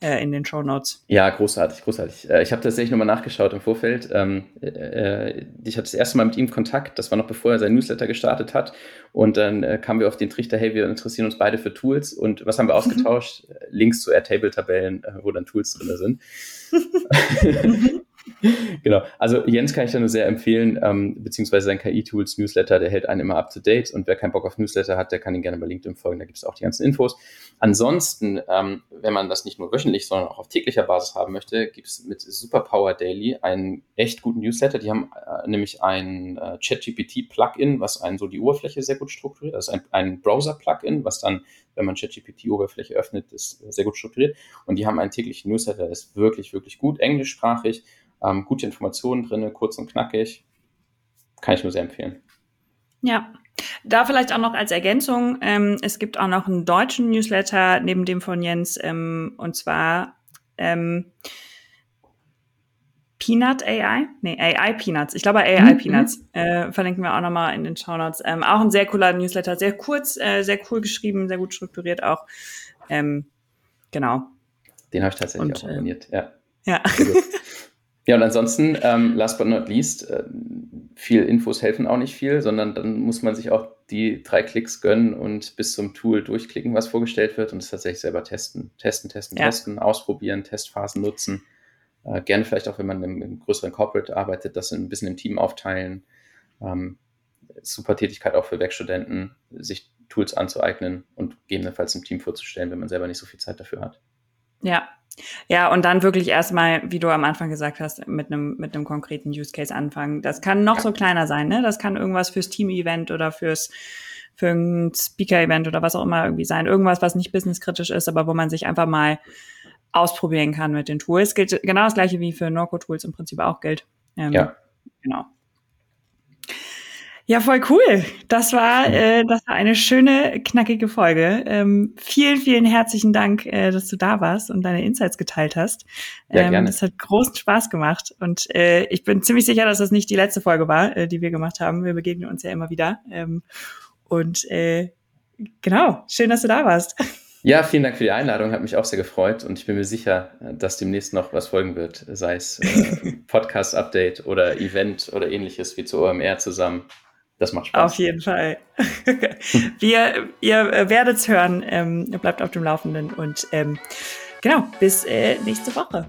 äh, in den Show Notes. Ja, großartig, großartig. Äh, ich habe tatsächlich nochmal nachgeschaut im Vorfeld. Ähm, äh, ich hatte das erste Mal mit ihm Kontakt, das war noch bevor er sein Newsletter gestartet hat. Und dann äh, kamen wir auf den Trichter, hey, wir interessieren uns beide für Tools. Und was haben wir ausgetauscht? Links zu Airtable-Tabellen, äh, wo dann Tools drin sind. genau. Also Jens kann ich da nur sehr empfehlen, ähm, beziehungsweise sein KI-Tools-Newsletter, der hält einen immer up to date und wer keinen Bock auf Newsletter hat, der kann ihn gerne bei LinkedIn folgen, da gibt es auch die ganzen Infos. Ansonsten, ähm, wenn man das nicht nur wöchentlich, sondern auch auf täglicher Basis haben möchte, gibt es mit Superpower Daily einen echt guten Newsletter. Die haben äh, nämlich ein äh, ChatGPT-Plugin, was einen so die Oberfläche sehr gut strukturiert. Ist ein, ein Browser-Plugin, was dann, wenn man ChatGPT-Oberfläche öffnet, ist sehr gut strukturiert. Und die haben einen täglichen Newsletter, der ist wirklich, wirklich gut, englischsprachig ähm, gute Informationen drin, kurz und knackig. Kann ich nur sehr empfehlen. Ja, da vielleicht auch noch als Ergänzung, ähm, es gibt auch noch einen deutschen Newsletter neben dem von Jens, ähm, und zwar ähm, Peanut AI? Nee, AI Peanuts. Ich glaube AI mhm. Peanuts. Äh, verlinken wir auch nochmal in den Show Notes. Ähm, auch ein sehr cooler Newsletter, sehr kurz, äh, sehr cool geschrieben, sehr gut strukturiert auch. Ähm, genau. Den habe ich tatsächlich und, auch abonniert, ja. Ja. Ja, und ansonsten, ähm, last but not least, äh, viel Infos helfen auch nicht viel, sondern dann muss man sich auch die drei Klicks gönnen und bis zum Tool durchklicken, was vorgestellt wird und es tatsächlich selber testen. Testen, testen, ja. testen, ausprobieren, Testphasen nutzen. Äh, gerne vielleicht auch, wenn man im, im, größeren Corporate arbeitet, das ein bisschen im Team aufteilen. Ähm, super Tätigkeit auch für Werkstudenten, sich Tools anzueignen und gegebenenfalls im Team vorzustellen, wenn man selber nicht so viel Zeit dafür hat. Ja, ja, und dann wirklich erstmal, wie du am Anfang gesagt hast, mit einem mit einem konkreten Use Case anfangen. Das kann noch so kleiner sein, ne? Das kann irgendwas fürs Team-Event oder fürs für ein Speaker-Event oder was auch immer irgendwie sein. Irgendwas, was nicht businesskritisch ist, aber wo man sich einfach mal ausprobieren kann mit den Tools. Gilt genau das gleiche wie für Norco-Tools im Prinzip auch gilt. Ähm, ja. Genau. Ja, voll cool. Das war, äh, das war eine schöne, knackige Folge. Ähm, vielen, vielen herzlichen Dank, äh, dass du da warst und deine Insights geteilt hast. Ja, ähm, gerne. Es hat großen Spaß gemacht und äh, ich bin ziemlich sicher, dass das nicht die letzte Folge war, äh, die wir gemacht haben. Wir begegnen uns ja immer wieder. Ähm, und äh, genau, schön, dass du da warst. Ja, vielen Dank für die Einladung, hat mich auch sehr gefreut und ich bin mir sicher, dass demnächst noch was folgen wird, sei es äh, Podcast-Update oder Event oder ähnliches wie zu OMR zusammen. Das macht Spaß. Auf jeden Fall. Wir, ihr werdet es hören, ähm, bleibt auf dem Laufenden und ähm, genau, bis äh, nächste Woche.